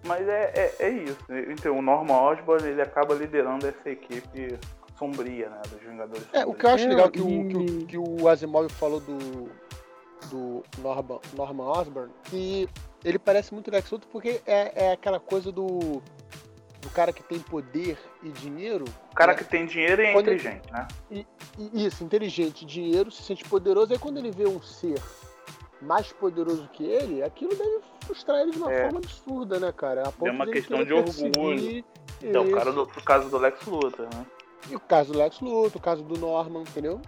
Mas é, é, é, isso. Então, o Norman Osborn ele acaba liderando essa equipe sombria, né? Dos Vingadores. É, o que eu acho legal que o, que o, que o Asimov falou do, do Norman, Norman Osborn, que ele parece muito Lex Luthor porque é, é aquela coisa do do cara que tem poder e dinheiro. O cara né? que tem dinheiro e é Quando ele- inteligente, né? E- Isso, inteligente, dinheiro, se sente poderoso. Aí quando ele vê um ser mais poderoso que ele, aquilo deve frustrar ele de uma É. forma absurda, né, cara? A ponto uma dele questão de orgulho. Então, o cara do, caso do Lex Luthor, né? E o caso do Lex Luthor, o caso do Norman, entendeu?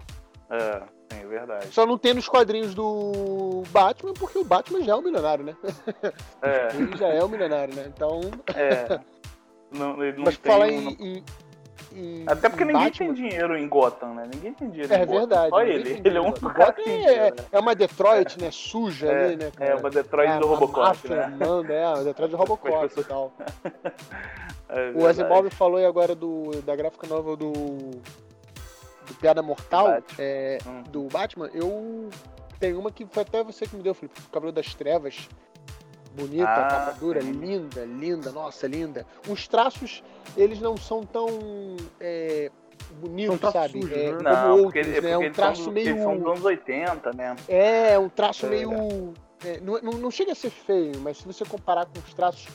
É, é verdade. Só não tem nos quadrinhos do Batman, porque o Batman já é um milionário, né? É, Ele já é um milionário, né? Então. é. Não, ele não Mas tem. falar em, em- em- Até porque ninguém Batman, tem dinheiro em Gotham, né? Ninguém tem dinheiro É em Gotham. verdade. Só ninguém ele. Ele é um O cara Gotham que tem é, né? é uma Detroit, né? Suja É, ali, né, cara? É uma Detroit É, do Robocop, máfia né? manda, é, uma Detroit do Robocop e tal. É O. Asimov falou aí agora do, da gráfica nova do, do Piada Mortal, Batman. é, Hum. do Batman. Eu tenho uma que foi até você que me deu, Felipe. O Cabelo das Trevas. Bonita, Ah, capa dura, sim. linda, linda, nossa, linda. Os traços, eles não são tão é, bonitos, São sabe? sujos, É, né? como Não, outros, porque, ele- né? É um eles, traço são, meio. eles são dos anos 80, né? É, um traço É. meio. é, não, não, chega a ser feio, mas se você comparar com os traços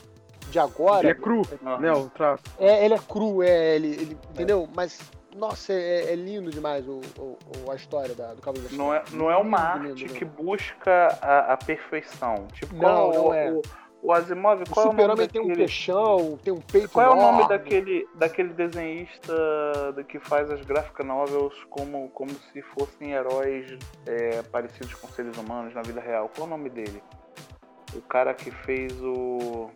de Ele agora. é cru, né? O traço. É, ele é cru, é, ele, ele- entendeu? Mas, nossa, é, é lindo demais o, o- o- a história da- do das Não é, não é uma arte lindo, que lindo. busca a, a perfeição. Tipo, Não, qual não o, é. o, o Asimov, O qual é o nome super-homem tem um daquele... queixão, tem um peito Qual é o nome enorme. daquele, daquele desenhista que faz as graphic novels como, como se fossem heróis é, parecidos com seres humanos na vida real? Qual é o nome dele? O cara que fez o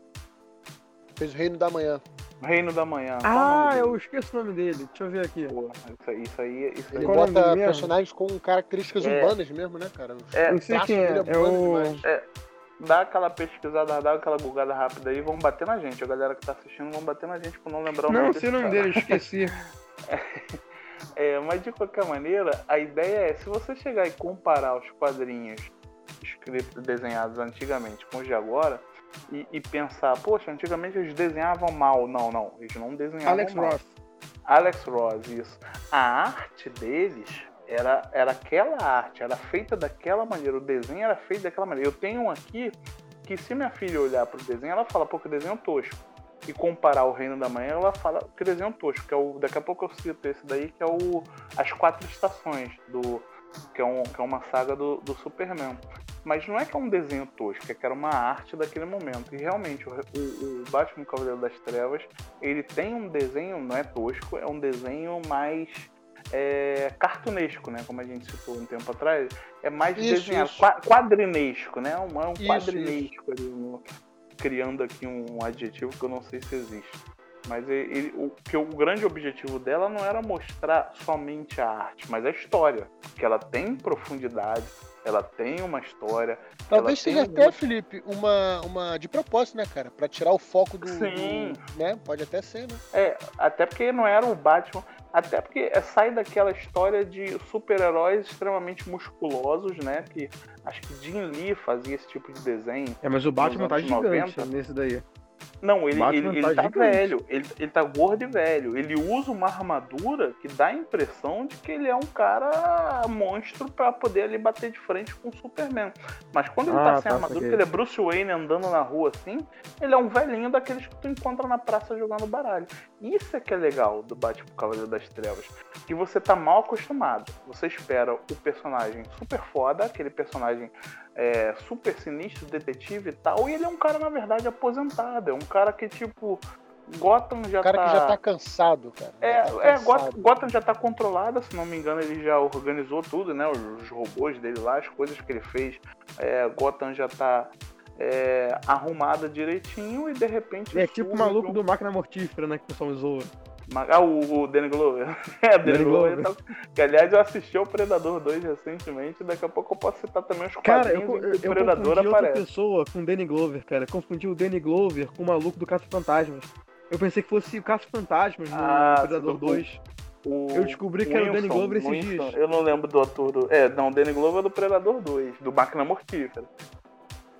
Fez o Reino da Manhã. Reino da Manhã. Ah, nome eu esqueço o nome dele. Deixa eu ver aqui. Pô, isso aí, isso aí, isso aí. Ele é nome bota mesmo? personagens com características É. humanas mesmo, né, cara? É, Eu sei quem é. É o. demais. Dá aquela pesquisada, dá aquela bugada rápida aí, vão bater na gente. A galera que tá assistindo vão bater na gente por não lembrar o Não, nome sei o nome dele, esqueci. É, mas de qualquer maneira, a ideia é, se você chegar e comparar os quadrinhos escritos, desenhados antigamente com os de agora, e, e pensar, poxa, antigamente eles desenhavam mal. Não, não, eles não desenhavam Alex mal. Ross. Alex Ross, isso. A arte deles era, era aquela arte, era feita daquela maneira, o desenho era feito daquela maneira. Eu tenho um aqui que se minha filha olhar pro desenho, ela fala, pô, que desenho tosco. E comparar o Reino da Manhã, ela fala que desenho tosco, que é o. Daqui a pouco eu cito esse daí, que é o. As Quatro Estações, do. Que é, um, que é uma saga do, do Superman. Mas não é que é um desenho tosco, é que era uma arte daquele momento. E realmente, o, o, o Batman Cavaleiro das Trevas, ele tem um desenho, não é tosco, é um desenho mais é, cartunesco, né? Como a gente citou um tempo atrás. É mais Isso, desenhado, isso. qua- quadrinesco, né? Um, é um Isso, quadrinesco ali, criando aqui um adjetivo que eu não sei se existe. Mas ele, ele- o, que o grande objetivo dela não era mostrar somente a arte, mas a história. Que ela tem profundidade, ela tem uma história. Talvez seja até, Felipe, uma, uma de propósito, né, cara? Pra tirar o foco do. Sim. do- né? Pode até ser, né? É, até porque não era o Batman. Até porque é, sai daquela história de super-heróis extremamente musculosos, né? Que acho que Jim Lee fazia esse tipo de desenho. É, mas o Batman tá gigante 90. nesse daí. Não, ele, ele, ele tá tá, gigante. velho, ele, ele tá gordo e velho. Ele usa uma armadura que dá a impressão de que ele é um cara monstro pra poder ali bater de frente com o Superman. Mas quando ele Ah, tá sem tá, armadura, saquei. que ele é Bruce Wayne andando na rua assim, ele é um velhinho daqueles que tu encontra na praça jogando baralho. Isso é que é legal do Batman Cavaleiro das Trevas. Que você tá mal acostumado. Você espera o personagem super foda, aquele personagem é, super sinistro, detetive e tal, e ele é um cara, na verdade, aposentado. É um cara que, tipo, Gotham já O cara tá. que já tá cansado, cara. É, Já tá é cansado. Gotham, Gotham já tá controlada, se não me engano, ele já organizou tudo, né? Os, os robôs dele lá, as coisas que ele fez. É, Gotham já tá é, arrumada direitinho e de repente. É tipo o maluco um- do Máquina Mortífera, né? Que o pessoal zoa. Ah, o, o Danny Glover. É, o Danny, Danny Glover. Glover. tá- Que, aliás, eu assisti ao Predador 2 recentemente. Daqui a pouco eu posso citar também os Cara, eu, quadrinhos eu, eu o Predador confundi outra aparece. pessoa com o Danny Glover, cara. Confundi o Danny Glover com o maluco do Caça-Fantasmas. Eu pensei que fosse o Caça-Fantasmas no Ah, Predador do- 2. O Eu descobri que era o Danny Wilson, Glover esses Wilson, dias. Eu não lembro do ator do. É, não, o Danny Glover é do Predador 2, do Máquina Mortífera.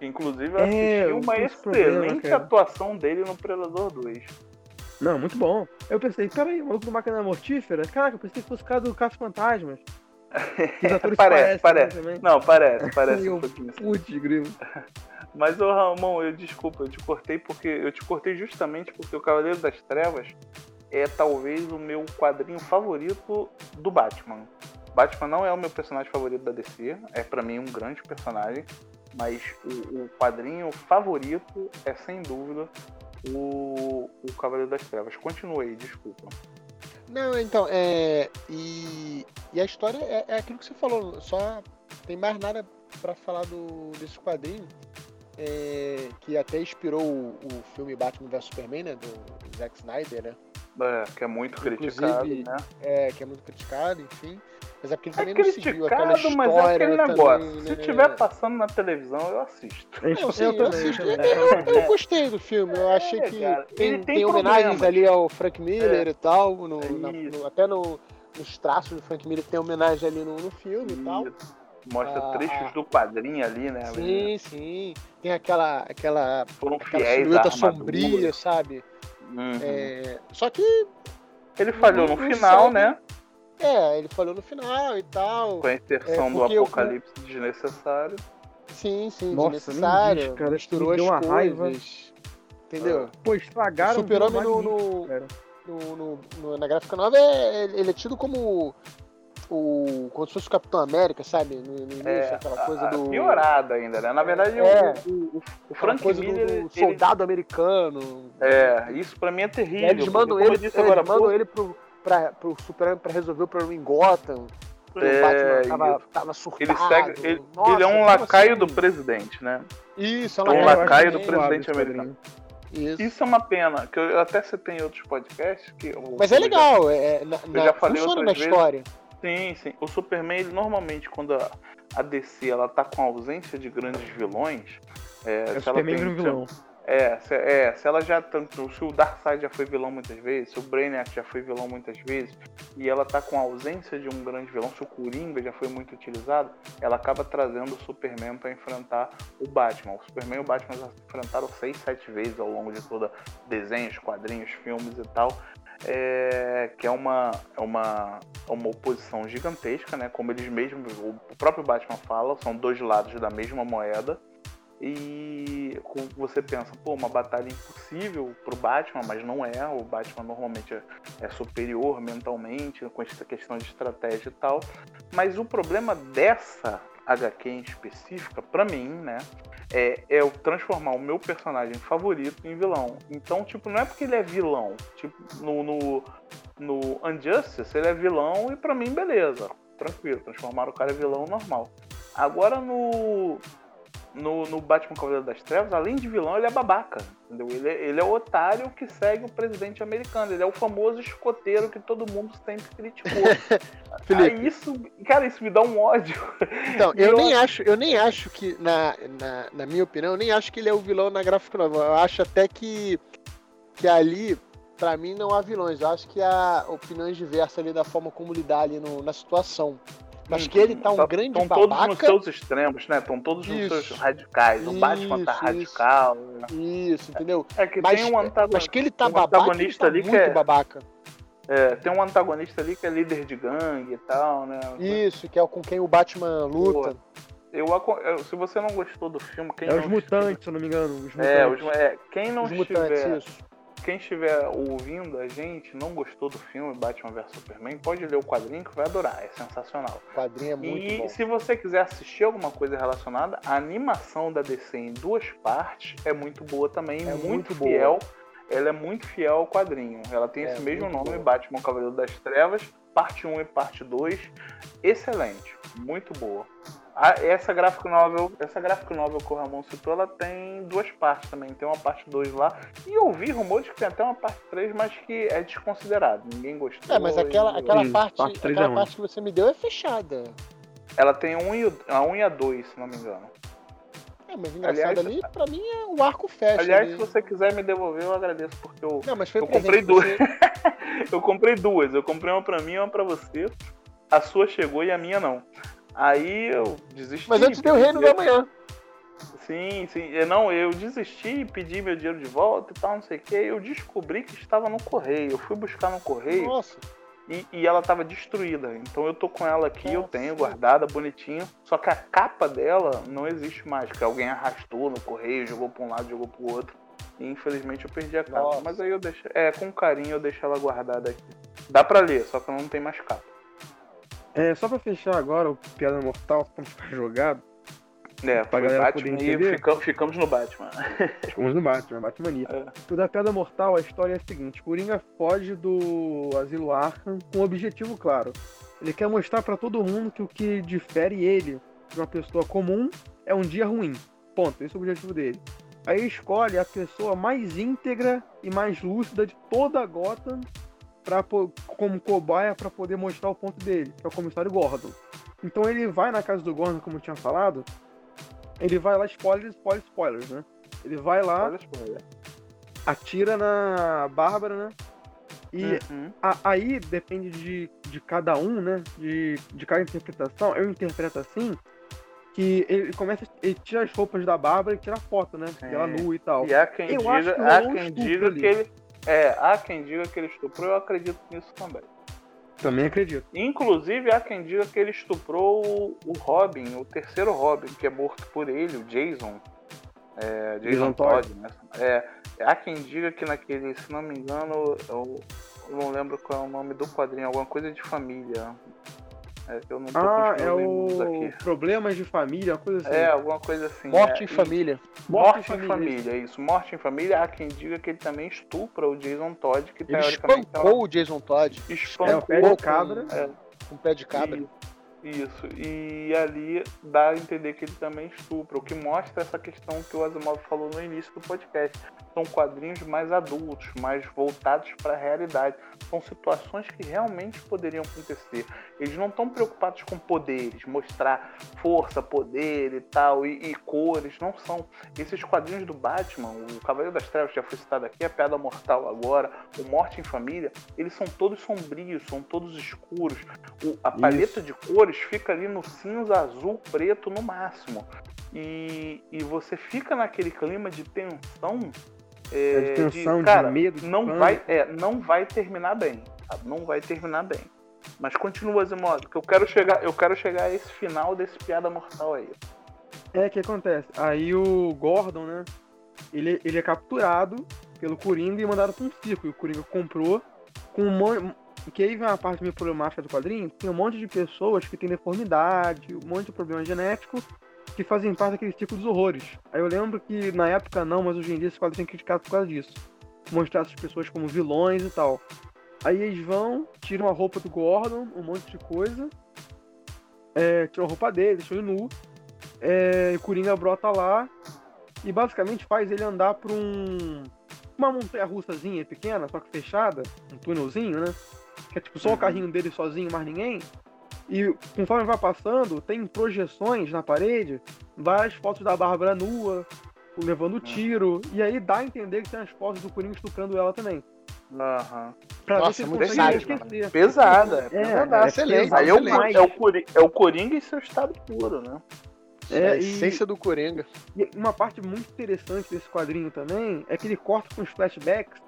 Inclusive, eu É, assisti eu uma problema, excelente cara. atuação dele no Predador 2. Não, muito bom. Eu pensei, peraí, o maluco do Máquina Mortífera? Caraca, eu pensei que fosse o cara do Caça-Fantasmas. Os atores parece, parece. né, também. Não, parece, parece um pouquinho. Putz, grilo. Mas, ô Ramon, eu desculpa, eu te cortei porque. Eu te cortei justamente porque o Cavaleiro das Trevas é talvez o meu quadrinho favorito do Batman. Batman não é o meu personagem favorito da DC, é pra mim um grande personagem, mas o, o quadrinho favorito é sem dúvida o, o Cavaleiro das Trevas. Continue aí, desculpa. Não, então, é. E, e a história é, é aquilo que você falou, só tem mais nada pra falar do, desse quadrinho. é, que até inspirou o, o filme Batman vs Superman, né? Do Zack Snyder, né? É, que é muito Inclusive, criticado, né? É, que é muito criticado, enfim. Mas é porque ele É também não seguiu aquela criticado, história. mas é aquele também, negócio. né, Se né, tiver né. passando na televisão, eu assisto. Não, sim, eu eu, também, assisti- eu também. eu- eu gostei do filme. Eu achei É, que cara, tem, tem tem homenagens ali ao Frank Miller É. e tal. no- na- Isso. no- até no, nos traços do Frank Miller tem homenagem ali no, no filme e tal. Isso. Mostra Ah, trechos ah. do quadrinho ali, né? Sim, sim. Tem aquela, aquela, Foram aquela fiéis à silhueta sombria, sabe? Uhum. É, só que, Ele falhou no final, né? É, ele falou no final e tal. Com a inserção É, do apocalipse desnecessário. Sim, sim, Nossa, desnecessário. diz, cara, misturou deu as uma raiva. coisas. Entendeu? Pô, estragaram O Super-Homem o no, no- no- no- no- na gráfica nova é, ele é tido como o. como se fosse o Capitão América, sabe? No, no início, É, aquela coisa a- do. Piorado ainda, né? Na verdade, o- É. o, o, o Frank coisa do- Miller. do, ele- soldado americano. É, isso pra mim é terrível. eles mandam ele, eu disse eles agora mandam pouco, ele pro, pra, pro Superman pra resolver o problema em Gotham. É, o Batman tava, tava surtado. ele, segue, ele, Nossa, ele é um lacaio assim? do presidente, né? Isso, é um É, eu lacaio, do presidente americano. Isso. Isso é uma pena, que eu até citei em outros podcasts. Que eu- Mas é eu já- legal, é, é, na, na- já falei funciona na outras vezes. história. Sim, sim. O Superman, ele, normalmente, quando a, a DC ela tá com ausência de grandes vilões. É, É se o ela Superman tem- um vilão. É se, é, se ela já. Se o Darkseid já foi vilão muitas vezes, se o Brainiac já foi vilão muitas vezes, e ela tá com a ausência de um grande vilão, se o Coringa já foi muito utilizado, ela acaba trazendo o Superman para enfrentar o Batman. O Superman e o Batman já enfrentaram seis, sete vezes ao longo de toda desenhos, quadrinhos, filmes e tal. É, que é uma, é uma, é uma oposição gigantesca, né? Como eles mesmos, o próprio Batman fala, são dois lados da mesma moeda. E você pensa, pô, uma batalha impossível pro Batman, mas não é. O Batman normalmente é, é superior mentalmente, com essa questão de estratégia e tal. Mas o problema dessa HQ em específica, pra mim, né, é, é eu transformar o meu personagem favorito em vilão. Então, tipo, não é porque ele é vilão. Tipo, no, no, no Unjustice ele é vilão e pra mim, beleza. Tranquilo, transformar o cara em vilão normal. Agora no. No, no Batman Cavaleiro das Trevas, além de vilão, ele é babaca. Entendeu? Ele, é, ele é o otário que segue o presidente americano. Ele é o famoso escoteiro que todo mundo sempre criticou. Felipe. Aí isso, cara, isso me dá um ódio. Então, eu eu nem acho, eu nem acho que, na, na, na minha opinião, eu nem acho que ele é o vilão na gráfica nova. Eu acho até que, que ali, pra mim, não há vilões. Eu acho que há opiniões diversas ali da forma como lidar ali no- na situação. Mas que ele tá um grande Estão todos nos seus extremos, né? Estão todos nos Isso. seus radicais. O Batman tá Isso, radical. né? Isso, entendeu? É que Mas, tem um antagonista. mas que ele tá um babaca, ele antagonista tá ali que muito é- babaca. É, tem um antagonista ali que é líder de gangue e tal, né? Isso, que é o com quem o Batman luta. Eu, eu- se você não gostou do filme, quem É os mutantes, se eu não me engano. Os estiver- É, os, mutantes. é, quem não Os mutantes, estiver, isso. Quem estiver ouvindo a gente, não gostou do filme Batman vs Superman, pode ler o quadrinho que vai adorar, é sensacional. O quadrinho é muito e bom. se você quiser assistir alguma coisa relacionada, a animação da DC em duas partes é muito boa também, É muito, muito boa. fiel. Ela é muito fiel ao quadrinho. Ela tem É esse mesmo nome, boa. Batman Cavaleiro das Trevas, parte 1 e parte 2. Excelente, muito boa. A- essa graphic novel, essa graphic novel que o Ramon citou, ela tem duas partes também. Tem uma parte 2 lá. E eu ouvi rumores que tem até uma parte 3, mas que é desconsiderado. Ninguém gostou. É, mas aquela, e- aquela Isso, parte, parte aquela é parte que você me deu é fechada. Ela tem um e, a 1 e a 2, se não me engano. É, mas engraçado Aliás, ali, pra mim, é o arco fecha. Aliás, ali. se você quiser me devolver, eu agradeço, porque eu, Não, mas foi eu comprei duas. você- eu comprei duas. Eu comprei uma pra mim e uma pra você. A sua chegou e a minha não. Aí eu desisti. Mas eu te dei o reino da manhã. Sim, sim. Eu, Não, eu desisti, pedi meu dinheiro de volta e tal, não sei o que. Eu descobri que estava no correio. Eu fui buscar no correio Nossa. e, e, ela tava destruída. Então eu tô com ela aqui, eu tenho guardada, bonitinho. Só que a capa dela não existe mais, porque alguém arrastou no correio, jogou pra um lado, jogou pro outro. E infelizmente eu perdi a capa. Nossa. Mas aí eu deixo. É, com carinho eu deixo ela guardada aqui. Dá pra ler, só que não tem mais capa. É, só pra fechar agora o Piada Mortal, pra ficar jogado. É, pra galera Batman poder entender. Ficamos, ficamos no Batman. Ficamos no Batman, Batmania. É. O da Piada Mortal, a história é a seguinte: Coringa foge do Asilo Arkham com um objetivo claro. Ele quer mostrar para todo mundo que o que difere ele de uma pessoa comum é um dia ruim. Ponto. Esse é o objetivo dele. Aí escolhe a pessoa mais íntegra e mais lúcida de toda a Gotham pra, como cobaia para poder mostrar o ponto dele, que é o comissário Gordon. Então ele vai na casa do Gordon, como eu tinha falado, ele vai lá, spoiler, spoiler, spoilers, né? Ele vai lá, spoiler, spoiler. atira na Bárbara, né? E uhum. a, aí depende de, de cada um, né? De, de cada interpretação. Eu interpreto assim que ele começa, ele tira as roupas da Bárbara e tira a foto, né? É. Ela nua e tal. E há quem eu diga, que há quem diga que ele. É, há quem diga que ele estuprou, eu acredito nisso também. Também acredito. Inclusive, há quem diga que ele estuprou o Robin, o terceiro Robin, que é morto por ele, o Jason. É, Jason, Jason Todd, Todd, né? É, há quem diga que naquele, se não me engano, eu, eu não lembro qual é o nome do quadrinho, alguma coisa de família. É, eu não tô ah, é o aqui. Problemas de Família, uma coisa assim. É, alguma coisa assim. Morte é, em Família. Morte, Morte em família, isso. Morte em Família. Há quem diga que ele também estupra o Jason Todd, que ele teoricamente... espancou o Jason Todd. Espancou é, o pé de cabra. Com, é, com pé de cabra. Isso. Isso, e ali dá a entender que ele também estupra, o que mostra essa questão que o Asimov falou no início do podcast. São quadrinhos mais adultos, mais voltados para a realidade. São situações que realmente poderiam acontecer. Eles não estão preocupados com poderes, mostrar força, poder e tal, e, e, cores, não são. Esses quadrinhos do Batman, o Cavaleiro das Trevas já foi citado aqui, a Piada Mortal agora, o Morte em Família, eles são todos sombrios, são todos escuros. O, a paleta Isso. de cores cores fica ali no cinza, azul, preto no máximo. E, e você fica naquele clima de tensão. É, de tensão, de, cara, de medo. De não, vai, é, não vai terminar bem. Sabe? Não vai terminar bem. Mas continua, Zimodo, que eu quero chegar, eu quero chegar a esse final desse piada mortal aí. É, que acontece? Aí o Gordon, né? Ele, ele é capturado pelo Coringa e mandado para um circo. E o Coringa comprou com um, que aí vem uma parte meio problemática do quadrinho, tem um monte de pessoas que têm deformidade, um monte de problema genético, que fazem parte daquele tipo dos horrores. Aí eu lembro que na época não, mas hoje em dia esse quadrinho é criticado por causa disso. Mostrar essas pessoas como vilões e tal. Aí eles vão, tiram a roupa do Gordon, um monte de coisa, é, tiram a roupa dele, deixam ele nu, é, o Coringa brota lá e basicamente faz ele andar por um uma montanha russazinha pequena, só que fechada, um túnelzinho, né? que é tipo só o uhum. carrinho dele sozinho, mais ninguém. E conforme vai passando, tem projeções na parede, várias fotos da Bárbara nua, levando uhum. tiro, e aí dá a entender que tem as fotos do Coringa estuprando ela também. Aham. Pra Nossa, ver se ele consegue esquecer. Pesada, é, é, é excelente. Aí é o, é, o Coringa, é o Coringa em seu estado puro, né? É, a essência e, do Coringa. E uma parte muito interessante desse quadrinho também é que ele corta com os flashbacks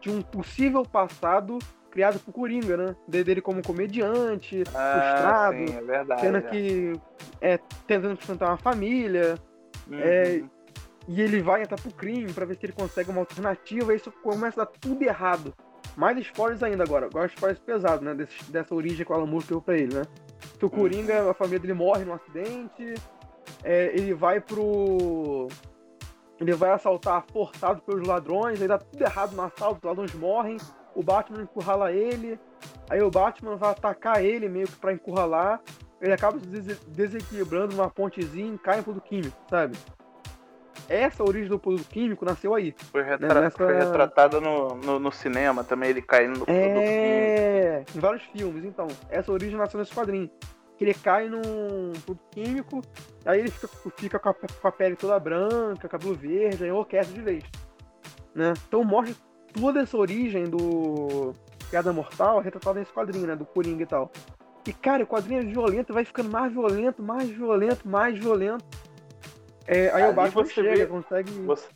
de um possível passado criado por Coringa, né? Dele como comediante, ah, frustrado. Sim, é verdade. Cena é. que é tentando sustentar uma família. Uhum. É, e ele vai entrar pro crime para ver se ele consegue uma alternativa. E isso começa a dar tudo errado. Mais spoilers ainda agora. Agora spoilers pesados, né? Desse, dessa origem que o Alan Moore deu pra ele, né? Que o Coringa, uhum. a família dele morre num acidente. É, ele vai pro. Ele vai assaltar forçado pelos ladrões, aí dá tudo errado no assalto, os ladrões morrem o Batman encurrala ele, aí o Batman vai atacar ele meio que pra encurralar, ele acaba se desequilibrando numa pontezinha e cai em produto químico, sabe? Essa origem do produto químico nasceu aí. Foi, retra né? Nessa... foi retratado no, no, no, cinema também, ele caindo no é... produto químico. Em vários filmes, então. Essa origem nasceu nesse quadrinho. Que ele cai num produto químico, aí ele fica, fica com, a, com a pele toda branca, cabelo verde, aí enlouquece de vez. Né? Então mostra toda essa origem do Piada Mortal é retratada nesse quadrinho, né? Do Coringa e tal. E, cara, o quadrinho é violento, vai ficando mais violento, mais violento, mais violento. É, aí Ali o Batman você chega, vê, consegue. Você,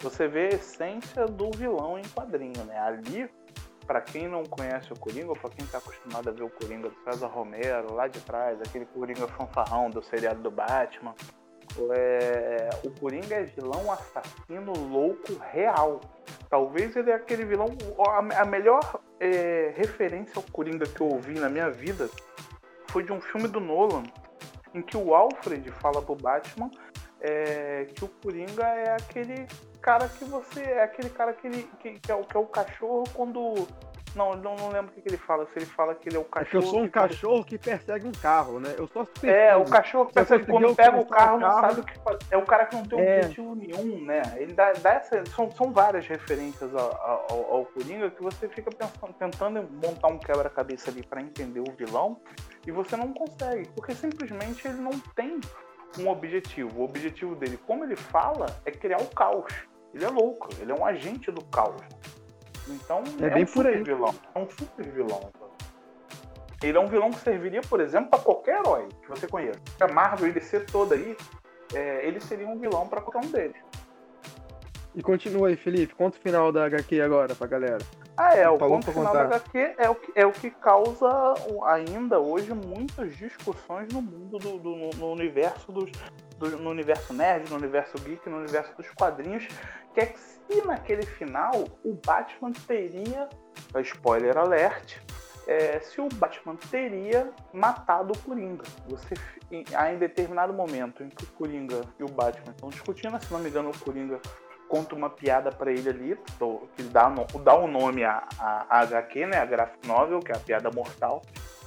você vê a essência do vilão em quadrinho, né? Ali para quem não conhece o Coringa, ou pra quem tá acostumado a ver o Coringa do César Romero, lá de trás, aquele Coringa fanfarrão do seriado do Batman, é, o Coringa é vilão assassino louco real. Talvez ele é aquele vilão. A, a melhor é, referência ao Coringa que eu ouvi na minha vida foi de um filme do Nolan, em que o Alfred fala pro Batman é, que o Coringa é aquele cara que você. É aquele cara que, ele, que, que, é, que é o cachorro quando não, não, não lembro o que, que, ele fala. Se ele fala que ele é o cachorro. É que eu sou um que cachorro que persegue um carro, né? Eu só É, o cachorro que persegue quando pega o carro, não sabe o que fazer. É o cara que não tem é. objetivo nenhum, né? Ele dá, dá essa. São, são várias referências ao, ao, ao Coringa que você fica pensando, tentando montar um quebra-cabeça ali para entender o vilão e você não consegue, porque simplesmente ele não tem um objetivo. O objetivo dele, como ele fala, é criar o caos. Ele é louco, ele é um agente do caos. Então é, é bem um por super aí. vilão. É um super vilão. Ele é um vilão que serviria, por exemplo, para qualquer herói que você conheça. A Marvel e DC toda aí, é, ele seria um vilão para qualquer um deles. E continua aí, Felipe. Conta o final da HQ agora pra galera. Ah, é. O ponto final contar. da HQ é o, que, é o que causa ainda hoje muitas discussões no mundo, do, do no universo dos, do, no universo nerd, no universo geek, no universo dos quadrinhos, que é que se naquele final o Batman teria, spoiler alert, é, se o Batman teria matado o Coringa. Você, em, em determinado momento em que o Coringa e o Batman estão discutindo, se não me engano, o Coringa conta uma piada para ele ali, que dá, dá o um nome à, à, HQ, né, a graphic novel, que é a piada mortal.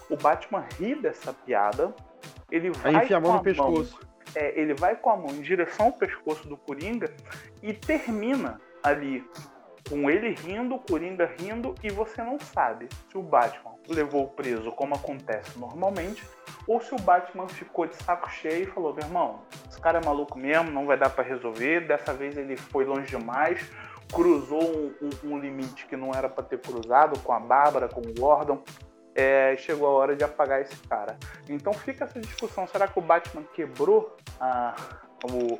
O Batman ri dessa piada, ele vai Aí enfia a mão no pescoço. Mão, é, ele vai com a mão em direção ao pescoço do Coringa e termina ali com ele rindo, o Coringa rindo, e você não sabe se o Batman levou preso como acontece normalmente, ou se o Batman ficou de saco cheio e falou: meu irmão, esse cara é maluco mesmo, não vai dar para resolver, dessa vez ele foi longe demais, cruzou um, um, um limite que não era para ter cruzado com a Bárbara, com o Gordon. É, chegou a hora de apagar esse cara. Então fica essa discussão: será que o Batman quebrou a, o,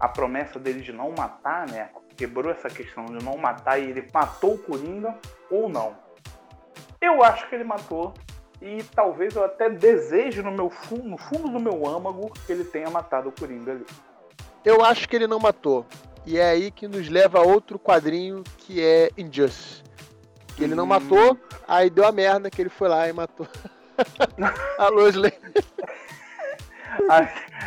a promessa dele de não matar, né? Quebrou essa questão de não matar e ele matou o Coringa ou não? Eu acho que ele matou e talvez eu até deseje no meu fundo, no fundo do meu âmago que ele tenha matado o Coringa ali. Eu acho que ele não matou. E é aí que nos leva a outro quadrinho que é Injustice. Que ele não matou, aí deu a merda que ele foi lá e matou a Lois Lane.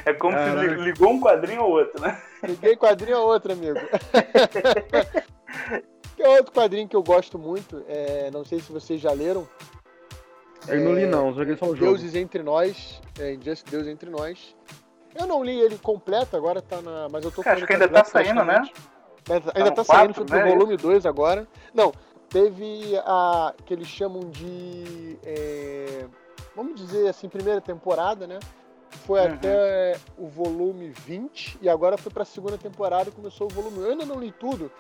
É como Caramba. se ligou um quadrinho ou outro, né? Liguei quadrinho ou outro, amigo. que é outro quadrinho que eu gosto muito, é, não sei se vocês já leram. Eu é, não li não, joguei só o jogo. Deuses Entre Nós, é, Injustice Deus Entre Nós. Eu não li ele completo, agora tá na... Mas eu tô com Acho que ainda tá saindo, né? Ainda tá, tá saindo, foi pro né? volume 2 agora. Não, teve a que eles chamam de... É, vamos dizer assim, primeira temporada, né? foi uhum. até o volume 20 e agora foi para a segunda temporada e começou o volume. Eu ainda não li tudo,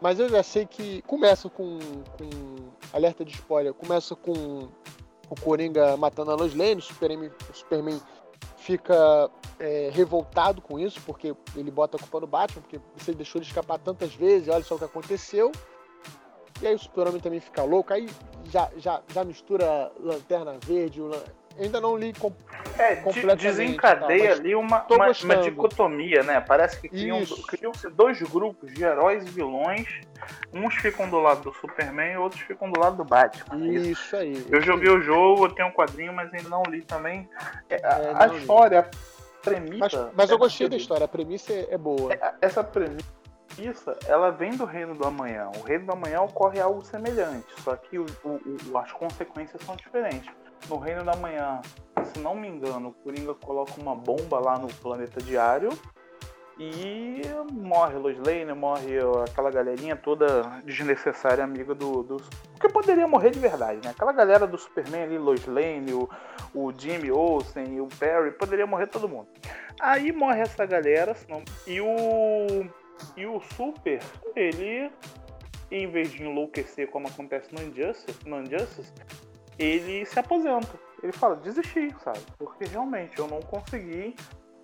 mas eu já sei que começa com, com alerta de spoiler, começa com o Coringa matando a Lois Lane, o Superman, o Superman fica é, revoltado com isso, porque ele bota a culpa no Batman, porque você deixou ele escapar tantas vezes, olha só o que aconteceu. E aí o Superman também fica louco, aí já, já, já mistura Lanterna Verde, ainda não li com, é, completamente. Desencadeia tá, ali uma, uma, uma, dicotomia, né? Parece que criam-se criam dois grupos de heróis e vilões. Uns ficam do lado do Superman e outros ficam do lado do Batman. Isso, isso aí. Eu joguei o jogo, eu tenho um quadrinho, mas ainda não li também. É, é, a, história, a premissa. Mas, mas eu gostei da história, a premissa é, é boa. É, essa premissa ela vem do reino do amanhã. O reino do amanhã ocorre algo semelhante, só que o, o, as consequências são diferentes no Reino da Manhã, se não me engano, o Coringa coloca uma bomba lá no planeta diário e morre Lois Lane, morre aquela galerinha toda desnecessária amiga do, do. Porque poderia morrer de verdade, né? Aquela galera do Superman ali, Lois Lane, o, o Jimmy Olsen e o Perry, poderia morrer todo mundo. Aí morre essa galera, e o. E o Super, ele, em vez de enlouquecer como acontece no Injustice, no Injustice ele se aposenta. Ele fala, desisti, sabe? Porque realmente eu não consegui.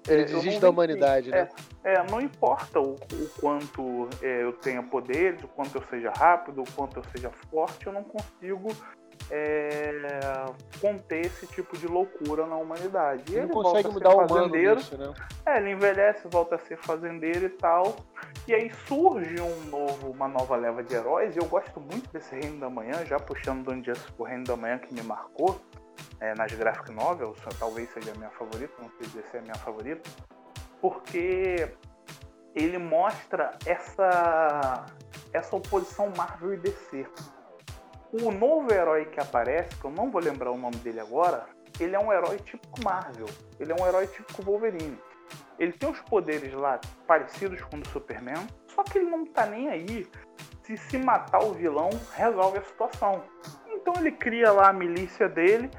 Ele desiste da humanidade, né? É, não importa o, o quanto é, eu tenha poderes, o quanto eu seja rápido, o quanto eu seja forte, eu não consigo é, conter esse tipo de loucura na humanidade. E Ele ele consegue volta a mudar ser o fazendeiro. nisso, né? É, ele envelhece, volta a ser fazendeiro e tal. E aí surge um novo, uma nova leva de heróis. E eu gosto muito desse Reino da Manhã, já puxando do Injustice pro Reino da Manhã que me marcou é, nas graphic novels. Talvez seja a minha favorita, não sei dizer se é a minha favorita. Porque ele mostra essa, essa oposição Marvel e DC. O novo herói que aparece, que eu não vou lembrar o nome dele agora, ele é um herói típico Marvel. Ele é um herói típico Wolverine. Ele tem os poderes lá parecidos com o do Superman, só que ele não tá nem aí se se matar o vilão resolve a situação. Então ele cria lá a milícia dele,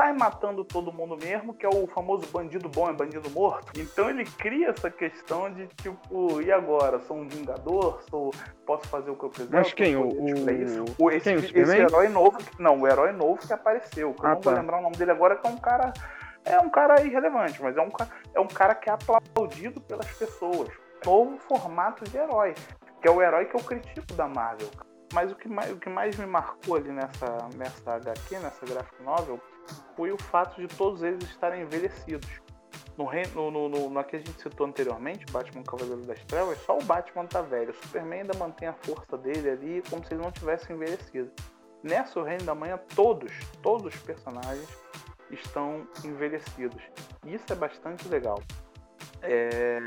sai matando todo mundo mesmo, que é o famoso bandido bom é bandido morto. Então ele cria essa questão de tipo, e agora? Sou um vingador? Sou, posso fazer o que eu quiser? Mas Eu quem? O- o-? O, esse, quem, o esse herói novo, que- não, o herói novo que apareceu, que eu Ah, não vou tá. lembrar o nome dele agora, que é um cara é um cara irrelevante, mas é um, é um cara que é aplaudido pelas pessoas. Novo formato de herói, que é o herói que eu critico da Marvel. Mas o que mais, o que mais me marcou ali nessa, nessa HQ, nessa graphic novel, foi o fato de todos eles estarem envelhecidos. No, no, no, na que a gente citou anteriormente, Batman Cavaleiro das Trevas, só o Batman tá velho. O Superman ainda mantém a força dele ali como se ele não tivesse envelhecido. Nessa O Reino da Manhã, todos, todos os personagens estão envelhecidos. Isso é bastante legal. É,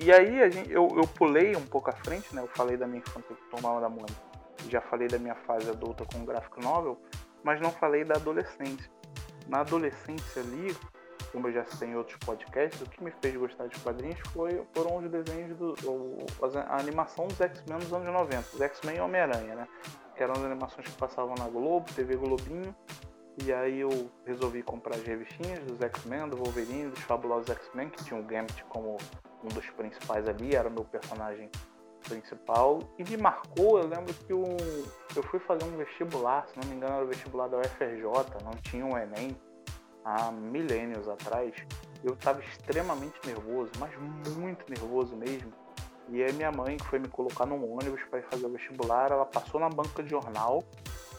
E aí gente, eu, eu pulei um pouco à frente, né? Eu falei da minha infância com Turma da Mônica. Já falei da minha fase adulta com graphic novel, mas não falei da adolescência. Na adolescência ali, como eu já citei em outros podcasts, o que me fez gostar de quadrinhos foi, foram os desenhos, do, a animação dos X-Men dos anos 90, os X-Men e Homem-Aranha, né? Que eram as animações que passavam na Globo, TV Globinho, e aí eu resolvi comprar as revistinhas dos X-Men, do Wolverine, dos fabulosos X-Men, que tinha o Gambit como um dos principais ali, era o meu personagem principal. E me marcou, eu lembro que eu fui fazer um vestibular, se não me engano era o vestibular da UFRJ, não tinha um Enem, há milênios atrás. Eu estava extremamente nervoso, mas muito nervoso mesmo. E aí minha mãe, que foi me colocar num ônibus para ir fazer o vestibular, ela passou na banca de jornal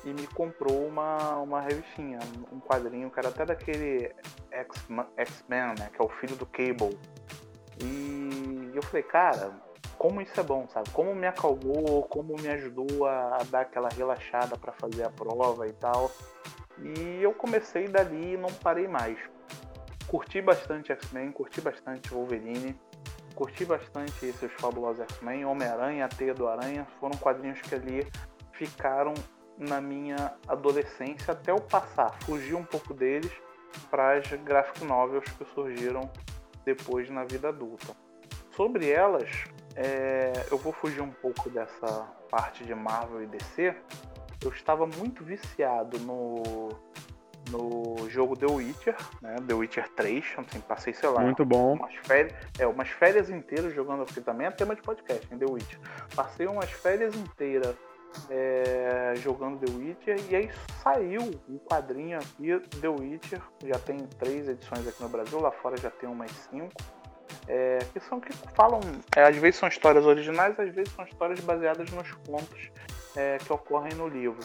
e me comprou uma, uma revistinha, um quadrinho que era até daquele X-Men, né? Que é o filho do Cable. E eu falei, cara, como isso é bom, sabe? Como me acalmou, como me ajudou a, a dar aquela relaxada para fazer a prova e tal. E eu comecei dali e não parei mais. Curti bastante X-Men, curti bastante Wolverine, curti bastante esses fabulosos X-Men, Homem-Aranha, Teia do Aranha, foram quadrinhos que ali ficaram na minha adolescência até eu passar, fugir um pouco deles para as graphic novels que surgiram depois na vida adulta. Sobre elas, é, eu vou fugir um pouco dessa parte de Marvel e DC. Eu estava muito viciado no, no jogo The Witcher, né? The Witcher 3, assim, passei, sei lá, Muito bom. umas férias, é, umas férias inteiras jogando, porque também é tema de podcast, em The Witcher. Passei umas férias inteiras é, jogando The Witcher e aí saiu um quadrinho aqui, The Witcher, já tem três edições aqui no Brasil, lá fora já tem umas cinco. É, que são que falam, é, às vezes são histórias originais, às vezes são histórias baseadas nos contos é, que ocorrem no livro.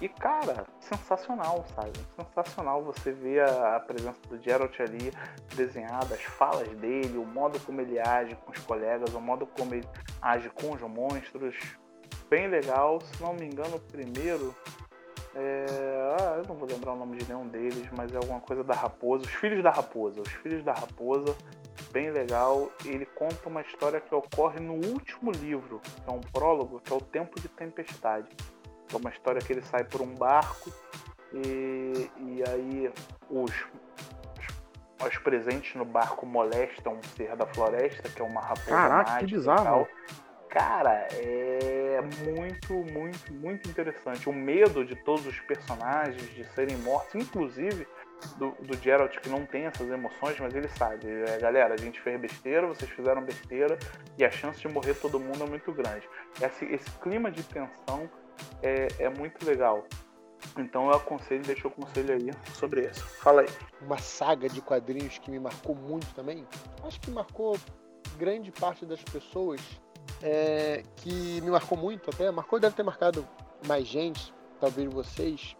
E cara, sensacional, sabe? Sensacional você ver a, a presença do Geralt ali desenhada, as falas dele, o modo como ele age com os colegas, o modo como ele age com os monstros. Bem legal, se não me engano, o primeiro. É... Ah, eu não vou lembrar o nome de nenhum deles, mas é alguma coisa da raposa. Os Filhos da Raposa. Os Filhos da Raposa, bem legal. Ele conta uma história que ocorre no último livro, que é um prólogo, que é o Tempo de Tempestade. É uma história que ele sai por um barco e, e aí os, os, os presentes no barco molestam um ser da floresta, que é uma raposa Caraca, que bizarro. Cara, é muito, muito, muito interessante. O medo de todos os personagens de serem mortos, inclusive do, do Geralt, que não tem essas emoções, mas ele sabe. É, galera, a gente fez besteira, vocês fizeram besteira, e a chance de morrer todo mundo é muito grande. Esse, esse clima de tensão é, é muito legal. Então eu aconselho, deixo o conselho aí sobre isso. Fala aí. Uma saga de quadrinhos que me marcou muito também. Acho que marcou grande parte das pessoas é, que me marcou muito até, marcou deve ter marcado mais gente, talvez vocês,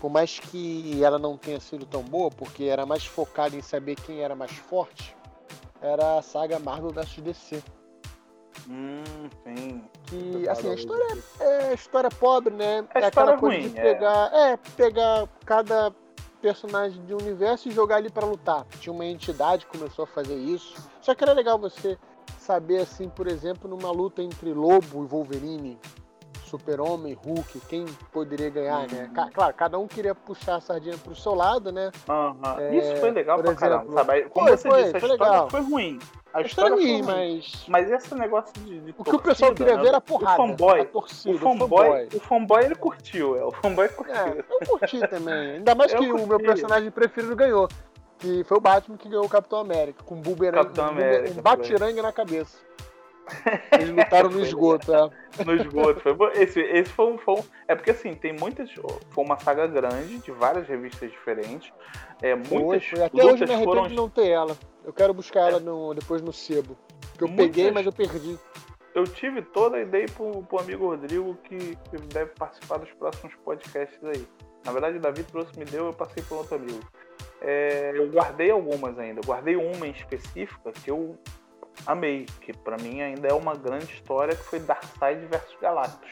por mais que ela não tenha sido tão boa, porque era mais focada em saber quem era mais forte, era a saga Marvel vs DC. Hum, sim. Que, assim, a história é, é história pobre, né? É, é aquela coisa ruim, de pegar. É. é, pegar cada personagem de universo e jogar ali para lutar. Tinha uma entidade que começou a fazer isso. Só que era legal você saber, assim, por exemplo, numa luta entre Lobo e Wolverine, Super-Homem, Hulk, quem poderia ganhar, né? Ca claro, cada um queria puxar a sardinha pro seu lado, né? Uhum. É, Isso foi legal pra exemplo, caramba, sabe? Como foi, você foi, disse, a foi história legal. foi ruim. A história, ruim, mas... Mas esse negócio de, de O que o pessoal queria né? ver era porrada. O fanboy, torcida, o fanboy, o fanboy, o fanboy ele curtiu, é. O fanboy curtiu. É, eu curti também. Ainda mais Eu que curti. o meu personagem preferido ganhou. Que foi o Batman que ganhou o Capitão América, com um bumerangue, Capitão um, América, um batirangue na cabeça. Eles lutaram no Foi esgoto, é. no esgoto. Foi. Esse, esse foi um, foi um- É porque assim, tem muitas. Foi uma saga grande, de várias revistas diferentes. É, Foi, muitas foi. Até hoje me arrependo de não ter ela. Eu quero buscar ela no- depois no sebo. Porque eu Muitas- peguei, mas eu perdi. Eu tive toda a ideia pro, pro amigo Rodrigo que, que deve participar dos próximos podcasts aí. Na verdade, o Davi trouxe, me deu, eu passei para outro amigo. É, eu guardei algumas ainda. Eu guardei uma em específica que eu amei, que pra mim ainda é uma grande história, que foi Darkseid versus Galactus.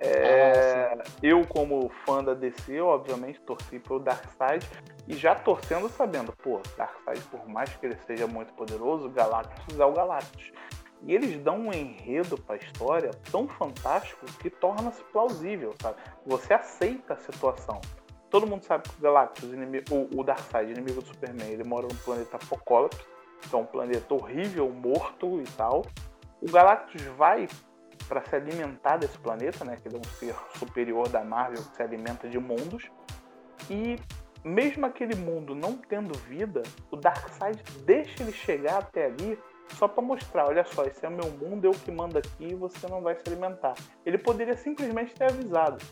É, eu, como fã da DC, obviamente torci pelo Darkseid e já torcendo sabendo, pô, Darkseid, por mais que ele seja muito poderoso, Galactus é o Galactus. E eles dão um enredo pra história tão fantástico que torna-se plausível, sabe? Você aceita a situação. Todo mundo sabe que o Galactus, inimigo, o, o Darkseid, inimigo do Superman, ele mora no planeta Apocalipse, que é um planeta horrível, morto e tal. O Galactus vai para se alimentar desse planeta, né? Que ele é um ser superior da Marvel que se alimenta de mundos. E mesmo aquele mundo não tendo vida, o Darkseid deixa ele chegar até ali só para mostrar, olha só, esse é o meu mundo, eu que mando aqui você não vai se alimentar. Ele poderia simplesmente ter avisado.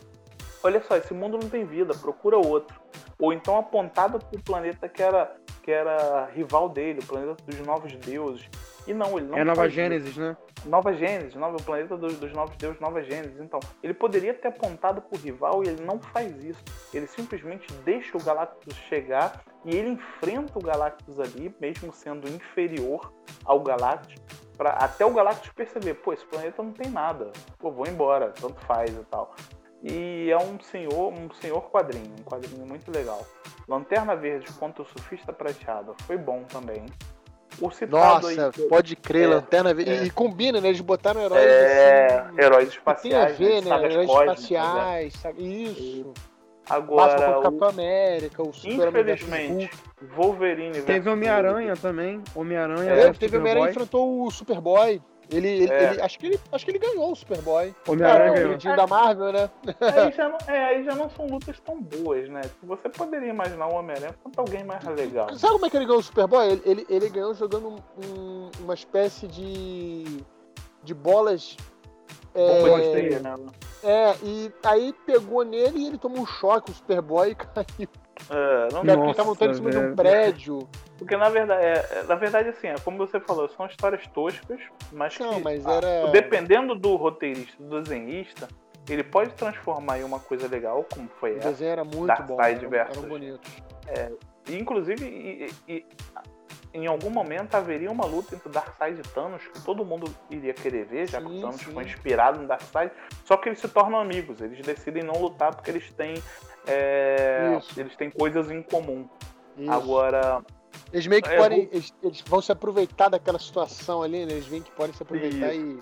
Olha só, esse mundo não tem vida, procura outro. Ou então apontado para o planeta que era, que era rival dele, o planeta dos novos deuses. E não, ele não É Nova. Gênesis, né? Nova Gênesis, nova, o planeta dos, dos novos deuses, Nova Gênesis. Então, ele poderia ter apontado pro rival e ele não faz isso. Ele simplesmente deixa o Galactus chegar e ele enfrenta o Galactus ali, mesmo sendo inferior ao Galactus, pra, até o Galactus perceber, pô, esse planeta não tem nada. Pô, vou embora, tanto faz e tal. E é um senhor, um senhor quadrinho, um quadrinho muito legal. Lanterna Verde contra o Surfista Prateado foi bom também. O citado Nossa, aí, pode crer, É, lanterna verde. é. E, combina, né? Eles botaram heróis É, assim, heróis espaciais. tem a ver, né? Heróis cósmicas, né? espaciais, sabe? Isso. Batman Agora, contra o Capitão América, o versus infelizmente. Wolverine Teve Homem-Aranha também. Homem-Aranha É, Teve, Homem-Aranha enfrentou o Superboy. Ele, ele, É. ele- acho, que ele, acho que ele ganhou o Superboy. Homem-Aranha É, o ganhou. queridinho da Marvel, né? aí, já não, é, aí já não são lutas tão boas, né? Você poderia imaginar o Homem-Aranha contra alguém mais legal. Sabe como é que ele ganhou o Superboy? Ele, ele, ele ganhou jogando um- uma espécie de. de bolas. Bomba de É, teia, né? é, e aí pegou nele e ele tomou um choque, o Superboy, e caiu. É, não Porque Nossa, ele tava lutando em cima de um prédio. Porque na verdade, é, é- na verdade, assim, é como você falou, são histórias toscas, mas Não, que, mas ah, era- dependendo do roteirista, do desenhista, ele pode transformar em uma coisa legal, como foi O essa. desenho era muito Dark bom. Side Eram, eram bonitos. E, inclusive, e- e- em algum momento haveria uma luta entre Darkseid e Thanos que todo mundo iria querer ver, já que Sim, o Thanos sim. foi inspirado no Darkseid. Só que eles se tornam amigos, eles decidem não lutar porque eles têm, é, Isso. eles têm coisas em comum. Isso. Agora, Eles meio que É, podem. vou- Eles, eles vão se aproveitar daquela situação ali, né? Eles veem que podem se aproveitar e.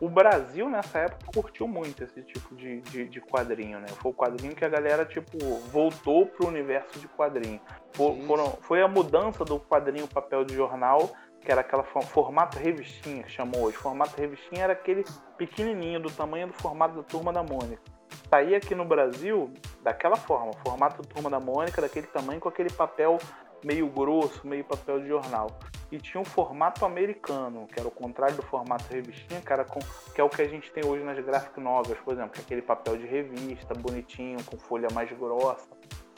o Brasil nessa época curtiu muito esse tipo de, de, de quadrinho, né? Foi o quadrinho que a galera, tipo, voltou pro universo de quadrinho. Fo- Sim. foram- foi a mudança do quadrinho papel de jornal, que era aquela fo- formato revistinha que chamou hoje. Formato revistinha era aquele pequenininho, do tamanho do formato da Turma da Mônica. Saía aqui no Brasil daquela forma, formato Turma da Mônica, daquele tamanho, com aquele papel meio grosso, meio papel de jornal. E tinha um formato americano, que era o contrário do formato revistinha, cara, com, que é o que a gente tem hoje nas graphic novels, por exemplo, é aquele papel de revista, bonitinho, com folha mais grossa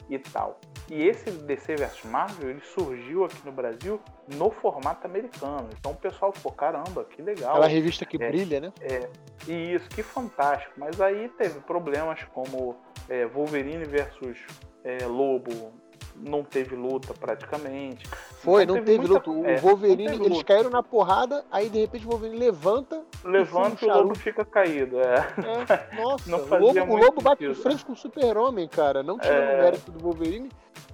e tal. E esse DC vs Marvel, ele surgiu aqui no Brasil no formato americano. Então o pessoal ficou, caramba, que legal. Aquela revista que É, brilha, né? É, e isso, que fantástico. Mas aí teve problemas como é, Wolverine versus é, Lobo, não teve luta praticamente. Foi, Então não teve, muita- luta. O é, Wolverine, teve eles luta. caíram na porrada, aí de repente o Wolverine levanta. Levanta e o lobo fica caído. É. É, nossa, o lobo, o lobo bate de frente com o super-homem, cara. Não tirando É. o mérito do Wolverine,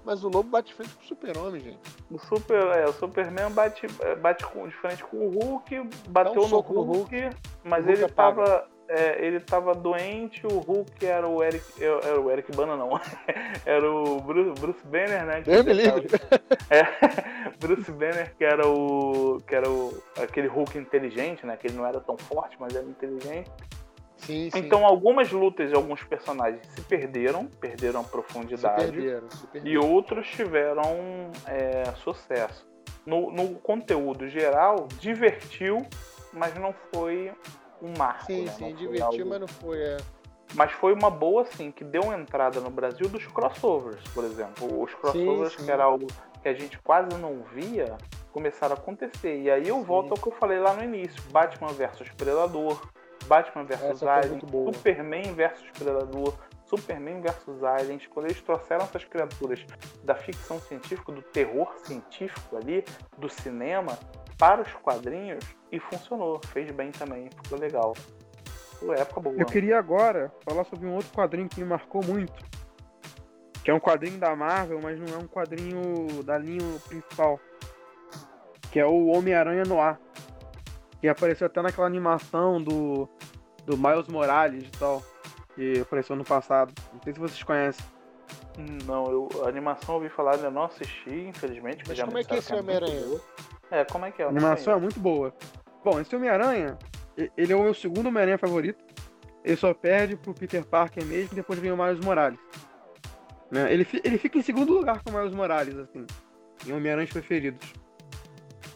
mas o lobo bate de frente com o super-homem, gente. O, super, é, o Superman bate, bate de frente com o Hulk, bateu um no soco no Hulk, mas Hulk ele apaga. tava. É, ele tava doente, o Hulk era o Eric. Era o Eric Bana, não. Era o Bruce, Bruce Banner, né? Deus me livre. É, Bruce Banner, que era o. que era o. aquele Hulk inteligente, né? Que ele não era tão forte, mas era inteligente. Sim, sim. Então algumas lutas de alguns personagens se perderam, perderam a se profundidade. perderam, se E perderam. outros tiveram é, sucesso. No, no conteúdo geral, divertiu, mas não foi um marco. Sim, né? sim, Não divertiu, algo- mas não foi. É... Mas foi uma boa, assim, que deu entrada no Brasil dos crossovers, por exemplo. Os crossovers, sim. que era algo que a gente quase não via, começaram a acontecer. E aí eu Sim. volto ao que eu falei lá no início: Batman versus Predador, Batman versus Alien. Superman versus Predador, Superman versus Aliens. Quando eles trouxeram essas criaturas da ficção científica, do terror científico ali, do cinema, para os quadrinhos, e funcionou. Fez bem também, ficou legal. Foi época boa. Eu queria agora falar sobre um outro quadrinho que me marcou muito. Que é um quadrinho da Marvel, mas não é um quadrinho da linha principal. Que é o Homem-Aranha no Ar. Que apareceu até naquela animação do, do Miles Morales e tal. Que apareceu no passado. Não sei se vocês conhecem. Não, eu, a animação eu ouvi falar, eu não assisti, infelizmente. Mas já como é que é esse muito Homem-Aranha? boa. É, como é que é? A animação é muito boa. Bom, esse Homem-Aranha, e- ele é o meu segundo Homem-Aranha favorito. Ele só perde pro Peter Parker mesmo, depois vem o Miles Morales. Né? Ele, ele fica em segundo lugar com o Miles Morales, assim, em Homem-Aranhas preferidos.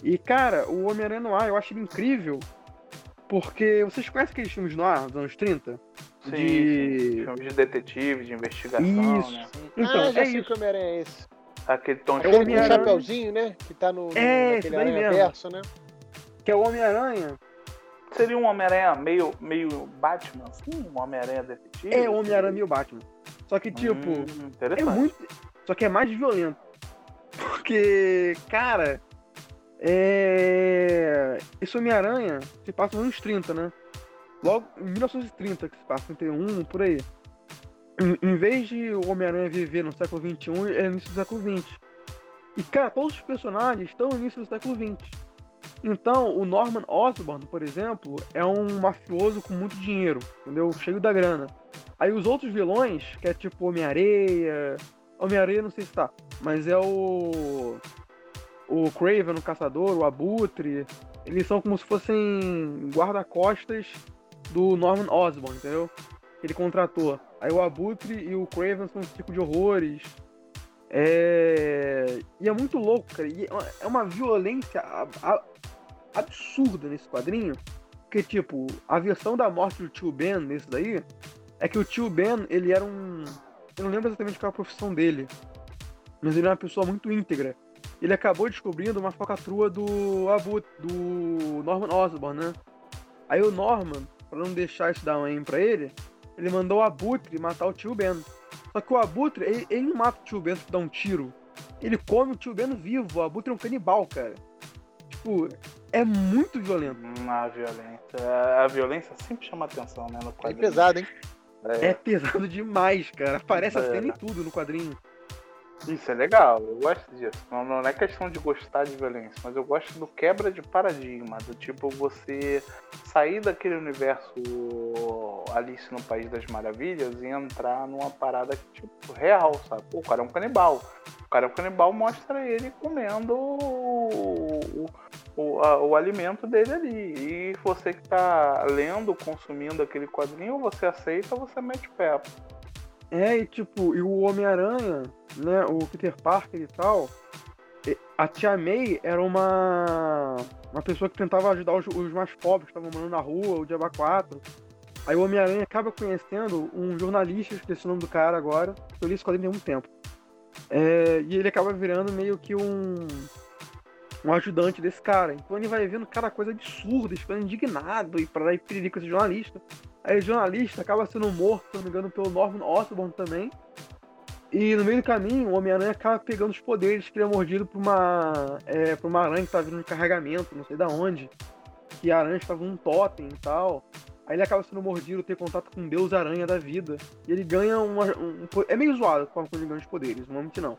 E, cara, o Homem-Aranha no ar, eu acho ele incrível, porque vocês conhecem aqueles filmes no ar dos anos 30? Sim, de- filmes de detetive, de investigação, Isso. né? Então, ah, já é sei isso. que Homem-Aranha é esse. Aquele tom É o chapeuzinho, né? Que tá no, no É, naquele aranha mesmo. verso, né? Que é o Homem-Aranha. Seria um Homem-Aranha meio, meio Batman, assim? Um Homem-Aranha detetive? É o Homem-Aranha meio Batman. Só que, tipo, Hum, É interessante. muito. Só que é mais violento. Porque, cara. É. Esse Homem-Aranha se passa nos anos 30, né? Logo em 1930 que se passa, 31, por aí. Em, em vez de o Homem-Aranha viver no século XXI, é no início do século XX. E, cara, todos os personagens estão no início do século XX. Então, o Norman Osborn, por exemplo, é um mafioso com muito dinheiro, entendeu? Cheio da grana. Aí os outros vilões, que é tipo Homem-Areia. Homem-Areia não sei se tá, mas é o. O Craven, o caçador, o Abutre. Eles são como se fossem guarda-costas do Norman Osborn, entendeu? Que ele contratou. Aí o Abutre e o Craven são um tipo de horrores. É... E é muito louco, cara. E é uma- é uma violência absurda nesse quadrinho. Porque, tipo, a versão da morte do tio Ben nesse daí é que o tio Ben, ele era um. Eu não lembro exatamente qual é a profissão dele. Mas ele era uma pessoa muito íntegra. Ele acabou descobrindo uma falcatrua do Abut, do Norman Osborn, né? Aí o Norman, pra não deixar isso dar um aim pra ele, ele mandou o Abutre matar o tio Ben. Só que o Abutre, ele, ele não mata o tio Ben pra dar um tiro. Ele come o tio Ben vivo. O Abutre é um canibal, cara. Tipo, é muito violento. A violência. A violência sempre chama atenção, né? No É pesado, hein? É, É pesado demais, cara. Aparece a É. cena e tudo no quadrinho. Isso é legal, eu gosto disso. Não, não é questão de gostar de violência, mas eu gosto do quebra de paradigma, do tipo você sair daquele universo Alice no País das Maravilhas e entrar numa parada que, tipo, real, sabe? Pô, o cara é um canibal. O cara é um canibal, mostra ele comendo o, o, a- o alimento dele ali. E você que tá lendo, consumindo aquele quadrinho, você aceita, você mete o pé. É, e tipo, e o Homem-Aranha, né, o Peter Parker e tal, a Tia May era uma uma pessoa que tentava ajudar os, os mais pobres que estavam morando na rua, o Diaba 4. Aí o Homem-Aranha acaba conhecendo um jornalista, esqueci o nome do cara agora, eu li esse quadrinho tem muito tempo. É, e ele acaba virando meio que um um ajudante desse cara. Então ele vai vendo cada coisa absurda, ficando indignado e para dar perigo com esse jornalista. Aí o jornalista acaba sendo morto, se não me engano, pelo Norman Osborn também. E no meio do caminho, o Homem-Aranha acaba pegando os poderes que ele é mordido por uma, é, por uma aranha que tá vindo de carregamento, não sei da onde. Que a aranha estava num totem e tal. Aí ele acaba sendo mordido, ter contato com Deus Aranha da vida. E ele ganha uma, um. É meio zoado quando ele ganha os poderes, mentir não.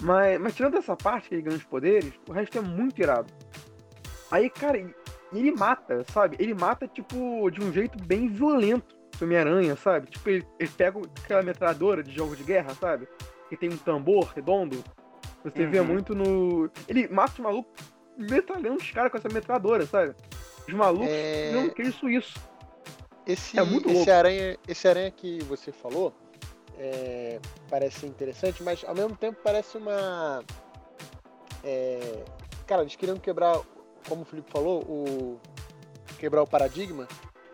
Mas, mas tirando essa parte que ele ganha os poderes, o resto é muito irado. Aí, cara, ele mata, sabe? Ele mata, tipo, de um jeito bem violento. Homem-Aranha, sabe? Tipo, ele, ele, pega aquela metralhadora de jogo de guerra, sabe? Que tem um tambor redondo. Você uhum. vê muito no. Ele mata os malucos metralhando os caras com essa metralhadora, sabe? Os malucos é... não que isso isso. Esse, é muito esse aranha, esse aranha que você falou, é, parece interessante, mas ao mesmo tempo parece uma. É, cara, eles queriam quebrar, como o Felipe falou, o quebrar o paradigma,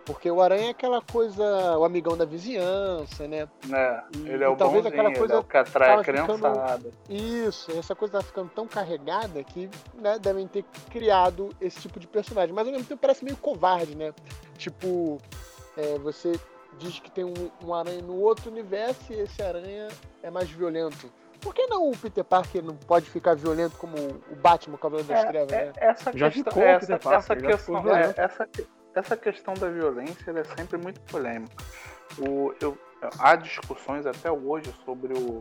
porque o Aranha é aquela coisa, o amigão da vizinhança, né? É, ele é o talvez bonzinho, aquela coisa ele é o que atrai a criançada. Ficando, isso, essa coisa tá ficando tão carregada que né, devem ter criado esse tipo de personagem. Mas ao mesmo tempo parece meio covarde, né? Tipo, é, você diz que tem um, um aranha no outro universo e esse aranha é mais violento. Por que não o Peter Parker não pode ficar violento como o Batman, o Cavaleiro das é, Trevas, é, né? Essa já questão, ficou essa, Parker, essa, questão, é, essa, essa questão da violência é sempre muito polêmica. O, eu, há discussões até hoje sobre o,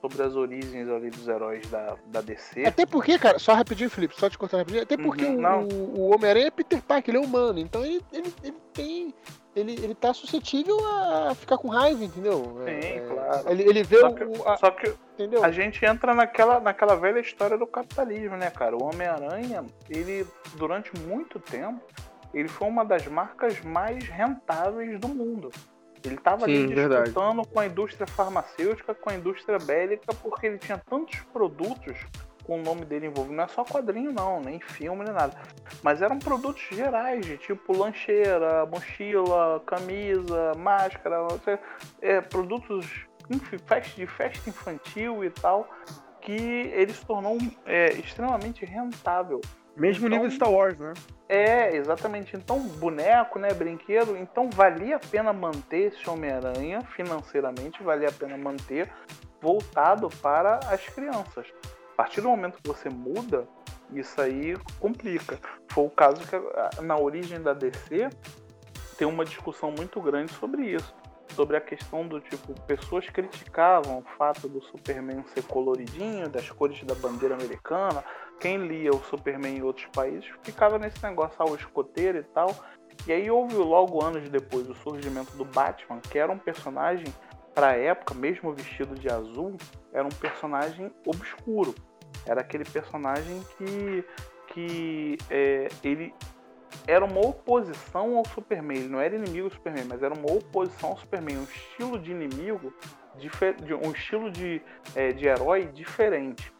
sobre as origens ali dos heróis da, da DC. Até porque, cara, só rapidinho, Felipe, só te contar rapidinho. Até porque uhum, o, o Homem-Aranha é Peter Parker, ele é humano, então ele, ele, ele tem ele, ele tá suscetível a ficar com raiva, entendeu? Sim, é, claro. Ele, ele vê só o. Que, a, só que entendeu? a gente entra naquela, naquela velha história do capitalismo, né, cara? O Homem-Aranha, ele, durante muito tempo, ele foi uma das marcas mais rentáveis do mundo. Ele estava ali disputando verdade. com a indústria farmacêutica, com a indústria bélica, porque ele tinha tantos produtos com o nome dele envolvido. Não é só quadrinho, não, nem filme, nem nada. Mas eram produtos gerais, de tipo lancheira, mochila, camisa, máscara, é, produtos de festa infantil e tal, que ele se tornou é, extremamente rentável. Mesmo então, nível Star Wars, né? É, exatamente. Então, boneco, né, brinquedo, então valia a pena manter esse Homem-Aranha financeiramente, valia a pena manter voltado para as crianças partir do momento que você muda, isso aí complica. Foi o caso que na origem da DC tem uma discussão muito grande sobre isso. Sobre a questão do tipo, pessoas criticavam o fato do Superman ser coloridinho, das cores da bandeira americana. Quem lia o Superman em outros países ficava nesse negócio, ah, escoteiro e tal. E aí houve logo anos depois o surgimento do Batman, que era um personagem para a época, mesmo vestido de azul, era um personagem obscuro. Era aquele personagem que, que é, ele era uma oposição ao Superman. Ele não era inimigo do Superman, mas era uma oposição ao Superman. Um estilo de inimigo, um estilo de, é, de herói diferente.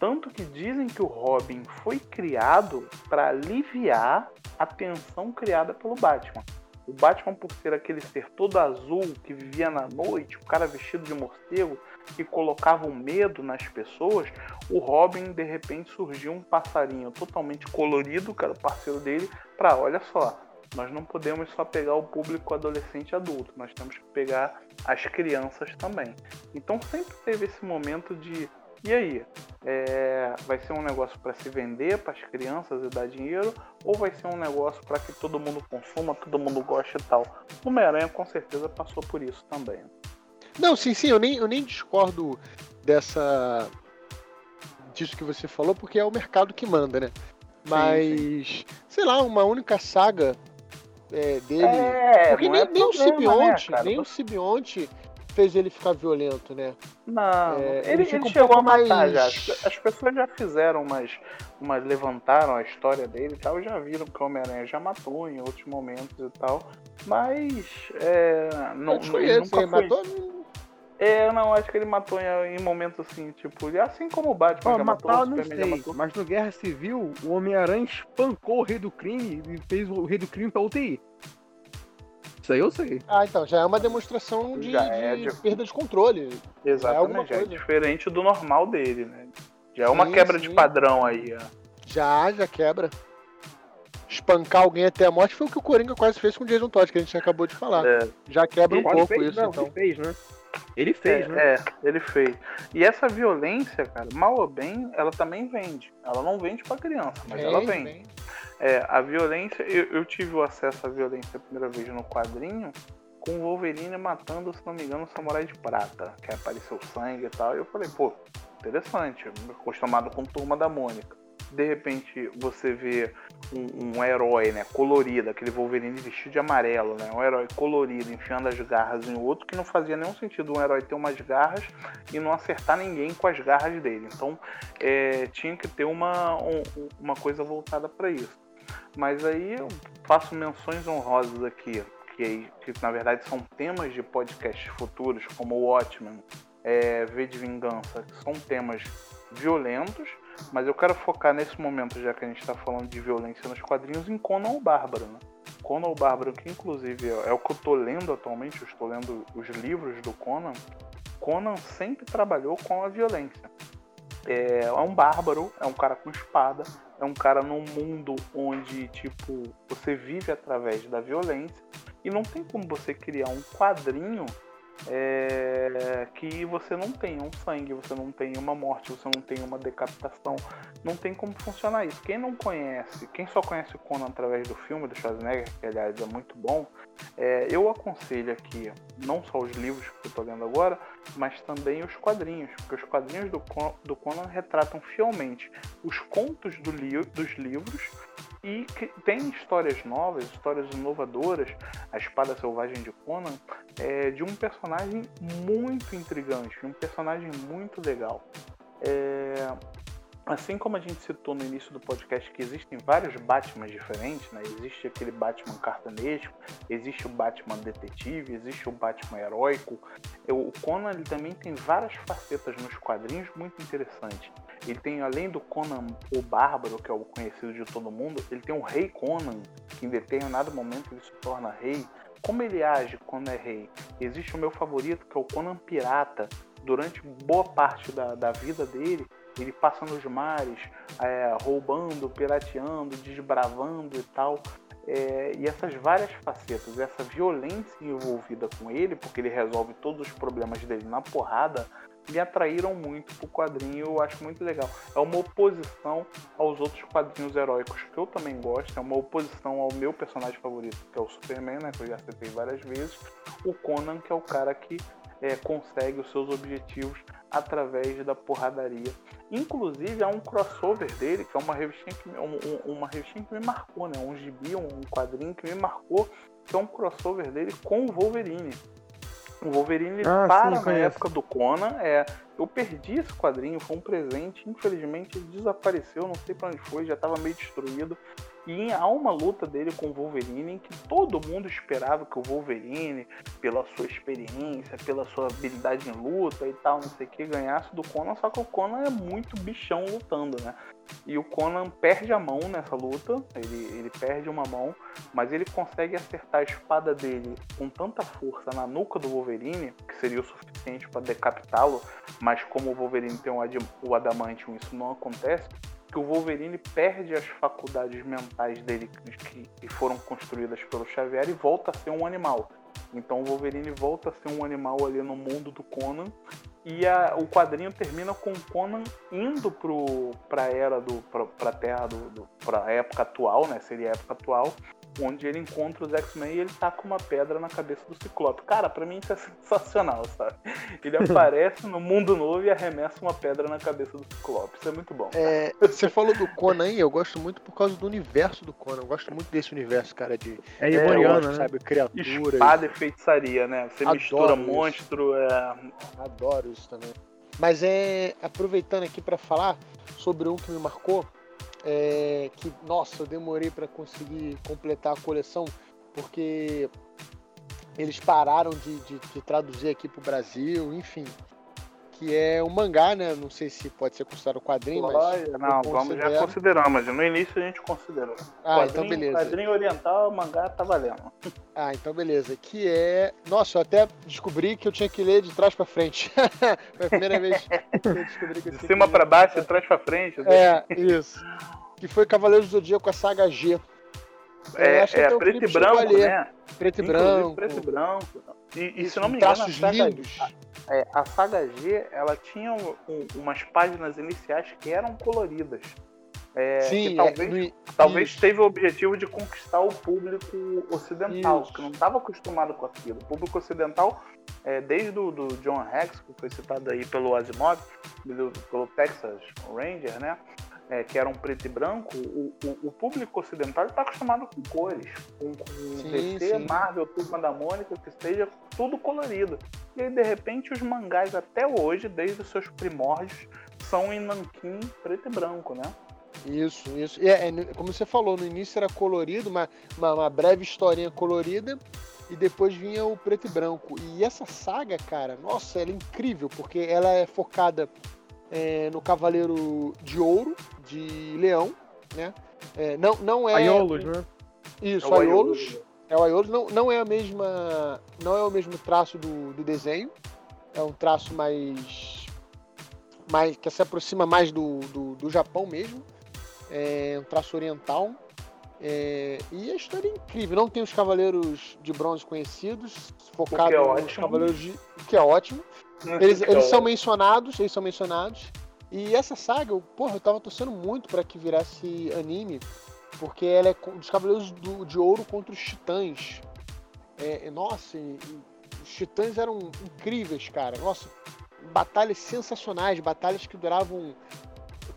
Tanto que dizem que o Robin foi criado para aliviar a tensão criada pelo Batman. O Batman, por ser aquele ser todo azul que vivia na noite, o cara vestido de morcego que colocava um medo nas pessoas, o Robin de repente surgiu um passarinho totalmente colorido, que era o parceiro dele, para olha só, nós não podemos só pegar o público adolescente e adulto, nós temos que pegar as crianças também. Então sempre teve esse momento de e aí, é, vai ser um negócio para se vender para as crianças e dar dinheiro, ou vai ser um negócio para que todo mundo consuma, todo mundo goste e tal? Homem-Aranha com certeza passou por isso também. Não, sim, sim, eu nem, eu nem discordo dessa. disso que você falou, porque é o mercado que manda, né? Mas, sim, sim. sei lá, uma única saga é, dele. É, porque nem, é nem problema, o Sibionte, né, nem o Sibionte fez ele ficar violento, né? Não, é, ele, ele, ele chegou a matar mais... já. As pessoas já fizeram umas, umas. levantaram a história dele e tal, já viram que o Homem-Aranha já matou em outros momentos e tal. Mas. É, não, Eu nunca foi... matou? É, não, acho que ele matou em, em momentos assim, tipo, assim como o Batman oh, já matou, matar, não sei, matou. Mas no Guerra Civil, o Homem-Aranha espancou o Rei do Crime e fez o Rei do Crime pra UTI. Isso aí eu sei. Ah, então, já é uma demonstração de, Já de é de- perda de controle. Exatamente, é, coisa. diferente do normal dele, né? Já é uma Sim, quebra de sim. padrão aí, ó. Já, já quebra. Espancar alguém até a morte foi o que o Coringa quase fez com o Jason Todd, que a gente acabou de falar. É, Já quebra um pouco fez, isso, não, então. ele fez, né? Ele fez, é, né? é, ele fez. E essa violência, cara, mal ou bem, ela também vende. Ela não vende pra criança, mas ela Vem, vende. É, a violência, eu, eu tive o acesso à violência a primeira vez no quadrinho, com o Wolverine matando, se não me engano, o Samurai de Prata, que apareceu sangue e tal. E eu falei, pô, interessante, acostumado com Turma da Mônica. De repente você vê um, um herói, né, colorido, aquele Wolverine vestido de amarelo, né, um herói colorido enfiando as garras em outro, que não fazia nenhum sentido um herói ter umas garras e não acertar ninguém com as garras dele. Então é, tinha que ter uma, um- uma coisa voltada para isso. Mas aí eu faço menções honrosas aqui, que, que na verdade são temas de podcasts futuros, como o Watchmen, é, V de Vingança, que são temas violentos, mas eu quero focar nesse momento, já que a gente está falando de violência nos quadrinhos, em Conan o Bárbaro. Né? Conan o Bárbaro, que inclusive é o que eu estou lendo atualmente, eu estou lendo os livros do Conan. Conan sempre trabalhou com a violência. É, é um bárbaro, é um cara com espada, é um cara num mundo onde, tipo, você vive através da violência e não tem como você criar um quadrinho é, que você não tenha um sangue, você não tenha uma morte, você não tenha uma decapitação. Não tem como funcionar isso. Quem não conhece, quem só conhece o Conan através do filme do Schwarzenegger, que aliás é muito bom, é, eu aconselho aqui não só os livros que eu estou lendo agora, mas também os quadrinhos, porque os quadrinhos do, do Conan retratam fielmente os contos do li- dos livros e tem histórias novas, histórias inovadoras. A Espada Selvagem de Conan é de um personagem muito intrigante, um personagem muito legal. É, Assim como a gente citou no início do podcast que existem vários Batman diferentes, né? Existe aquele Batman cartanesco, existe o Batman detetive, existe o Batman heróico. O Conan ele também tem várias facetas nos quadrinhos muito interessantes. Ele tem, além do Conan o Bárbaro, que é o conhecido de todo mundo, ele tem o Rei Conan, que em determinado momento ele se torna rei. Como ele age quando é rei? Existe o meu favorito, que é o Conan Pirata. Durante boa parte da, da vida dele, ele passa nos mares, é, roubando, pirateando, desbravando e tal. É, e essas várias facetas, essa violência envolvida com ele, porque ele resolve todos os problemas dele na porrada, me atraíram muito pro quadrinho, eu acho muito legal. É uma oposição aos outros quadrinhos heróicos que eu também gosto, é uma oposição ao meu personagem favorito, que é o Superman, né, que eu já citei várias vezes, o Conan, que é o cara que é, consegue os seus objetivos através da porradaria. Inclusive há um crossover dele, que é uma revistinha que, me- um- um- uma revistinha que me marcou, né? Um gibi, um quadrinho que me marcou, que é um crossover dele com o Wolverine. O Wolverine Ah, sim, para na conheço. época do Conan. É, eu perdi esse quadrinho, foi um presente. Infelizmente ele desapareceu, não sei pra onde foi, já estava meio destruído. E há uma luta dele com o Wolverine em que todo mundo esperava que o Wolverine, pela sua experiência, pela sua habilidade em luta e tal, não sei o que, ganhasse do Conan, só que o Conan é muito bichão lutando, né? E o Conan perde a mão nessa luta, ele, ele perde uma mão, mas ele consegue acertar a espada dele com tanta força na nuca do Wolverine, que seria o suficiente para decapitá-lo, mas como o Wolverine tem o, o adamantium, isso não acontece, que o Wolverine perde as faculdades mentais dele que, que foram construídas pelo Xavier e volta a ser um animal. Então o Wolverine volta a ser um animal ali no mundo do Conan. E a- o quadrinho termina com o Conan indo pro, pra era do. pra, pra terra do, do. pra época atual, né? Seria a época atual. Onde ele encontra os X-Men e ele tá com uma pedra na cabeça do Ciclope. Cara, pra mim isso é sensacional, sabe? Ele aparece no mundo novo e arremessa uma pedra na cabeça do Ciclope. Isso é muito bom. É, você falou do Conan aí, eu gosto muito por causa do universo do Conan. Eu gosto muito desse universo, cara, de É eu Iboriano, né? sabe, criaturas. Espada e feitiçaria, né? Você Adoro mistura isso. monstro, é, Adoro isso também. Mas é aproveitando aqui pra falar sobre um que me marcou, é, que nossa, eu demorei pra conseguir completar a coleção porque eles pararam de, de- de traduzir aqui pro Brasil, enfim. Que é um mangá, né? Não sei se pode ser considerado quadrinho, mas. Não, vamos, já consideramos. No início a gente considerou. Ah, quadrinho, então beleza. Quadrinho oriental, mangá tá valendo. Ah, então beleza. Que é. Nossa, eu até descobri que eu tinha que ler de trás pra frente. Foi a primeira vez que eu descobri que eu De cima pra baixo, de trás pra frente. É, isso. Que foi Cavaleiros do Zodíaco com a saga G. É, é preto e branco, né? Preto e branco. Preto e branco. E, e se não me engano, a saga, a, é, a saga G, ela tinha um, um, umas páginas iniciais que eram coloridas. É, Sim, que talvez, é, talvez teve o objetivo de conquistar o público ocidental, isso. que não estava acostumado com aquilo. O público ocidental, é, desde o do John Rex, que foi citado aí pelo Asimov, pelo Texas Ranger, né? É, que eram preto e branco, o, o, o público ocidental está acostumado com cores, com, com sim, DC, sim. Marvel, Turma da Mônica, que esteja tudo colorido. E aí, de repente, os mangás até hoje, desde os seus primórdios, são em nanquim preto e branco, né? Isso, isso. E é, é, como você falou, no início era colorido, uma, uma, uma breve historinha colorida, e depois vinha o preto e branco. E essa saga, cara, nossa, ela é incrível, porque ela é focada é, no Cavaleiro de Ouro, de Leão, né? É, não, não é. Aiolos, né? Isso, é Aiolos. É o Aiolos. Não, não é a mesma. Não é o mesmo traço do, do desenho. É um traço mais. mais que se aproxima mais do, do, do Japão mesmo. É um traço oriental. É, e a história é incrível. Não tem os Cavaleiros de Bronze conhecidos, focado é nos Cavaleiros de. que é ótimo. Eles, eles são mencionados, eles são mencionados. E essa saga, eu, porra, eu tava torcendo muito para que virasse anime, porque ela é dos Cavaleiros do, de Ouro contra os Titãs. É, nossa, e, e, os Titãs eram incríveis, cara. Nossa, batalhas sensacionais, batalhas que duravam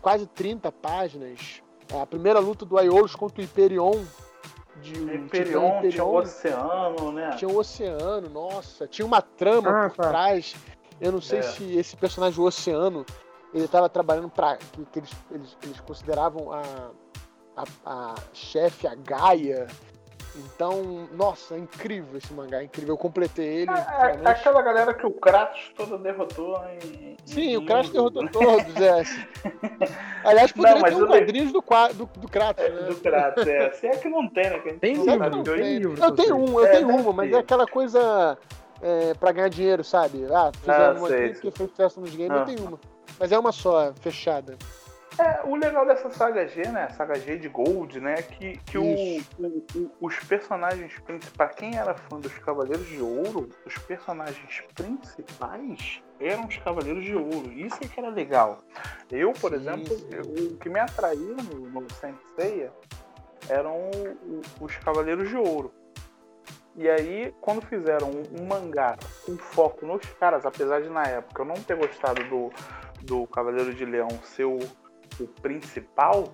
quase 30 páginas. A primeira luta do Aiolos contra o Hyperion. De, Hyperion, Hyperion tinha o oceano, né? Tinha o oceano, nossa. Tinha uma trama ah, por tá. trás. Eu não sei é. se esse personagem do oceano ele estava trabalhando para que, que eles, eles, eles, consideravam a, a, a chefe, a Gaia. Então, nossa, é incrível esse mangá, é incrível. Eu completei ele. É, é aquela galera que o Kratos todo derrotou em. Sim, em... o Kratos derrotou todos, é. Aliás, poderia não, ter um quadrinhos do, do, do Kratos. É, né? Do Kratos, é. Se é que não tem, né? Que tem livro, não tem livro. Eu tenho um, eu é, tenho uma, mas é aquela coisa é, pra ganhar dinheiro, sabe? Ah, fizeram ah, uma aqui porque fez sucesso nos games, ah. eu tenho uma. Mas é uma só, fechada. É, o legal dessa saga G, né? Saga G de Gold, né? Que, que o, o, os personagens principais, quem era fã dos Cavaleiros de Ouro, os personagens principais eram os Cavaleiros de Ouro. Isso é que era legal. Eu, por sim, exemplo, sim. Eu, o que me atraiu no, no Senseiya eram os Cavaleiros de Ouro. E aí, quando fizeram um, um mangá com foco nos caras, apesar de na época eu não ter gostado do, do Cavaleiro de Leão ser o, o principal,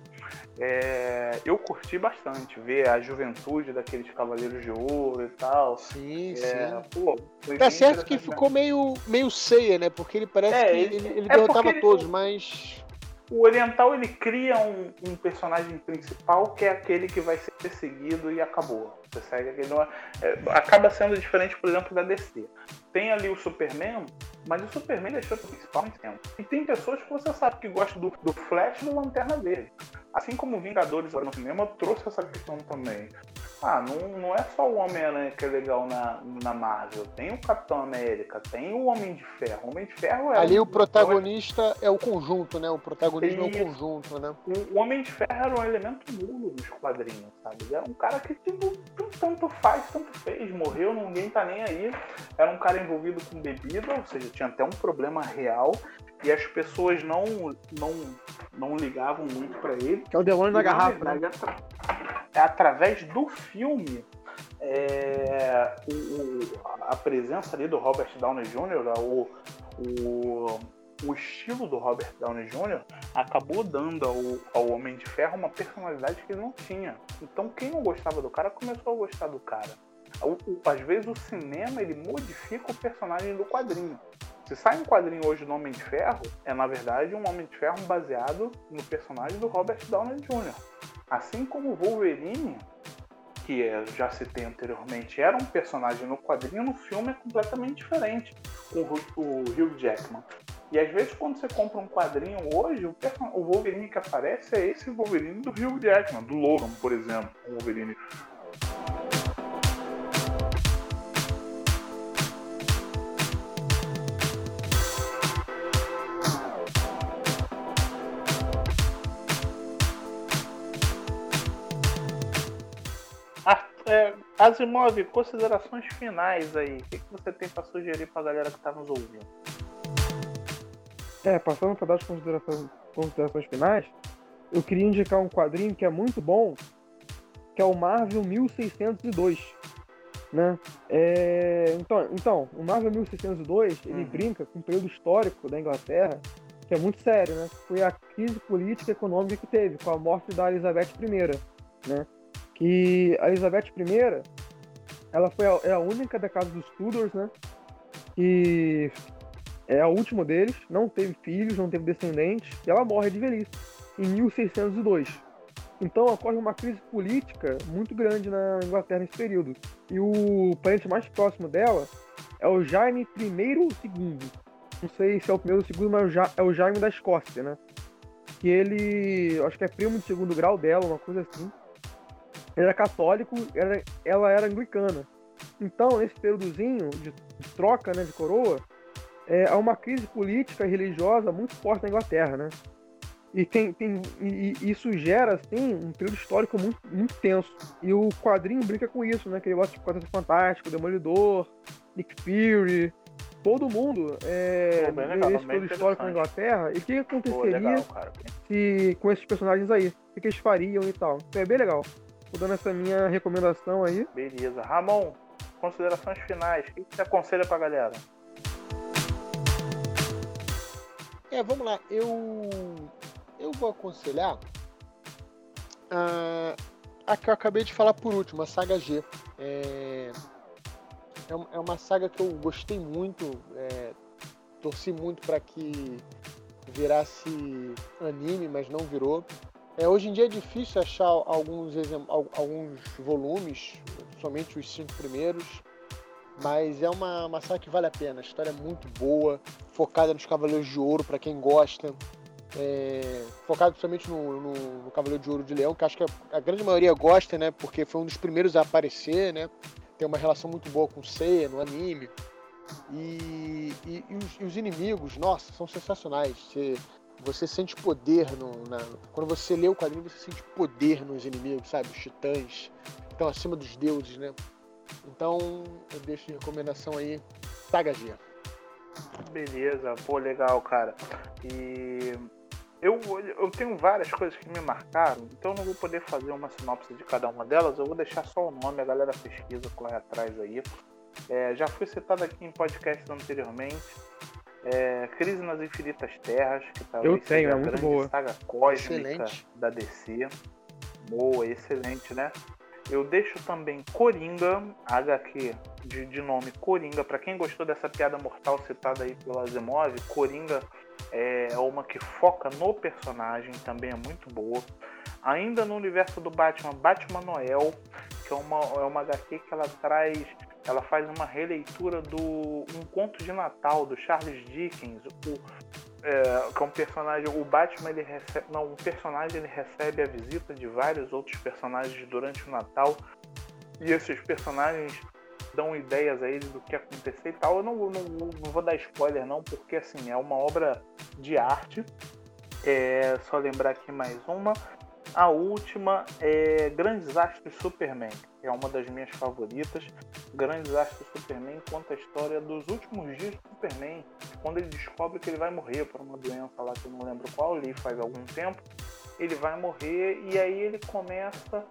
é, eu curti bastante ver a juventude daqueles Cavaleiros de Ouro e tal. Sim, é, sim. Pô, tá certo que ficou meio, meio ceia, né? Porque ele parece é, que ele, ele, ele é derrotava todos, mas o Oriental ele cria um, um, personagem principal que é aquele que vai ser perseguido e acabou. Você segue aquele. É, acaba sendo diferente, por exemplo, da DC. Tem ali o Superman, mas o Superman deixou o principal em tempo. E tem pessoas que você sabe que gostam do, do Flash e do Lanterna Verde. Assim como Vingadores no cinema trouxe essa questão também. Ah, não, não é só o Homem-Aranha que é legal na, na Marvel. Tem o Capitão América, tem o Homem de Ferro. O Homem de Ferro é. Ali o protagonista é o conjunto, né? O protagonismo é o conjunto, né? O, Homem de Ferro era um elemento nulo nos quadrinhos, sabe? Ele era um cara que tipo, tanto faz, tanto fez. Morreu, ninguém tá nem aí. Era um cara envolvido com bebida, ou seja, tinha até um problema real. E as pessoas não, não, não ligavam muito para ele. Que é o demônio da garrafa. Verdade, né? é através do filme é, o, a presença ali do Robert Downey Jr., o, o, o estilo do Robert Downey Jr. acabou dando ao, ao Homem de Ferro uma personalidade que ele não tinha. Então quem não gostava do cara começou a gostar do cara. O, o, às vezes o cinema ele modifica o personagem do quadrinho. Se sai um quadrinho hoje do Homem de Ferro, é na verdade um Homem de Ferro baseado no personagem do Robert Downey Jr. Assim como o Wolverine, que eu já citei anteriormente, era um personagem no quadrinho, no filme é completamente diferente com o Hugh Jackman. E às vezes quando você compra um quadrinho hoje, o, o Wolverine que aparece é esse Wolverine do Hugh Jackman, do Logan, por exemplo, o Wolverine. É, Asimov, considerações finais aí. O que, que você tem para sugerir para a galera que está nos ouvindo? É, passando para dar as considerações, considerações finais, eu queria indicar um quadrinho que é muito bom, que é o Marvel 1602. Né? É, então, então, o Marvel 1602 ele uhum. brinca com um período histórico da Inglaterra que é muito sério, né? Foi a crise política e econômica que teve com a morte da Elizabeth I, né? Que a Elizabeth I, ela foi a, é a única da casa dos Tudors, né? Que é a última deles, não teve filhos, não teve descendentes, e ela morre de velhice em 1602. Então ocorre uma crise política muito grande na Inglaterra nesse período. E o parente mais próximo dela é o Jaime I II. Não sei se é o primeiro ou o segundo, mas é o Jaime da Escócia, né? Que ele, acho que é primo de segundo grau dela, uma coisa assim. Ele era católico, ela era anglicana. Então, nesse períodozinho de troca né, de coroa, é, há uma crise política e religiosa muito forte na Inglaterra, né? E, tem, tem, e, e isso gera, assim, um período histórico muito, muito tenso. E o quadrinho brinca com isso, né? Que ele gosta de Fantástico, Demolidor, Nick Fury, todo mundo é, Pô, legal, nesse período histórico na Inglaterra. E o que aconteceria Pô, legal, se com esses personagens aí? O que eles fariam e tal? Então é bem legal. Tô dando essa minha recomendação aí. Beleza. Ramon, considerações finais. O que você aconselha pra galera? É, vamos lá. Eu eu vou aconselhar a, a que eu acabei de falar por último, a saga G. É, é, é uma saga que eu gostei muito, é, torci muito para que virasse anime, mas não virou. É, hoje em dia é difícil achar alguns, alguns volumes, somente os cinco primeiros. Mas é uma, uma saga que vale a pena. A história é muito boa, focada nos Cavaleiros de Ouro, para quem gosta. É, principalmente no, no, no, Cavaleiro de Ouro de Leão, que acho que a, a, grande maioria gosta, né? Porque foi um dos primeiros a aparecer, né? Tem uma relação muito boa com o Seiya no anime. E, e, e, os, e os, inimigos, nossa, são sensacionais. Você, você sente poder no, na, quando você lê o quadrinho, você sente poder nos inimigos, sabe? Os titãs estão acima dos deuses, né? Então, eu deixo de recomendação aí, Saga. Beleza, pô, legal, cara. E eu, eu tenho várias coisas que me marcaram, então não vou poder fazer uma sinopse de cada uma delas, eu vou deixar só o nome, a galera pesquisa, corre atrás aí. É, já fui citado aqui em podcast anteriormente. É, Crise nas Infinitas Terras, que talvez eu tenho, seja é a muito grande boa. saga cósmica excelente. da DC. Boa, excelente, né? Eu deixo também Coringa, HQ de, de nome Coringa. Para quem gostou dessa piada mortal citada aí pelo Asimov, Coringa é uma que foca no personagem, também é muito boa. Ainda no universo do Batman, Batman Noel, que é uma, é uma HQ que ela traz, ela faz uma releitura do Um Conto de Natal do Charles Dickens, o, é, que é um personagem, o Batman ele recebe, não, um personagem ele recebe a visita de vários outros personagens durante o Natal e esses personagens dão ideias a ele do que acontecer e tal. Eu não, não, não vou dar spoiler não, porque assim é uma obra de arte. É só lembrar aqui mais uma. A última é Grandes Astros Superman, é uma das minhas favoritas. Grandes Astros Superman conta a história dos últimos dias do Superman, quando ele descobre que ele vai morrer por uma doença lá que eu não lembro qual, li faz algum tempo. Ele vai morrer e aí ele começa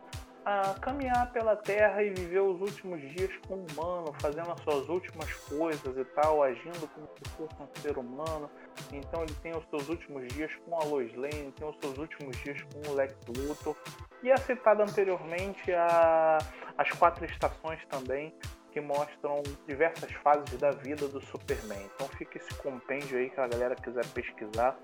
a caminhar pela Terra e viver os últimos dias como humano, fazendo as suas últimas coisas e tal, agindo como se fosse um ser humano. Então ele tem os seus últimos dias com a Lois Lane, tem os seus últimos dias com o Lex Luthor. E é citado anteriormente a, as quatro estações também, que mostram diversas fases da vida do Superman. Então fica esse compêndio aí que a galera quiser pesquisar,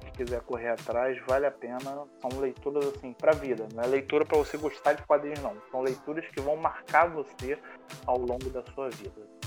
que quiser correr atrás, vale a pena. São leituras assim para vida, não é leitura para você gostar de quadrinhos não. São leituras que vão marcar você ao longo da sua vida.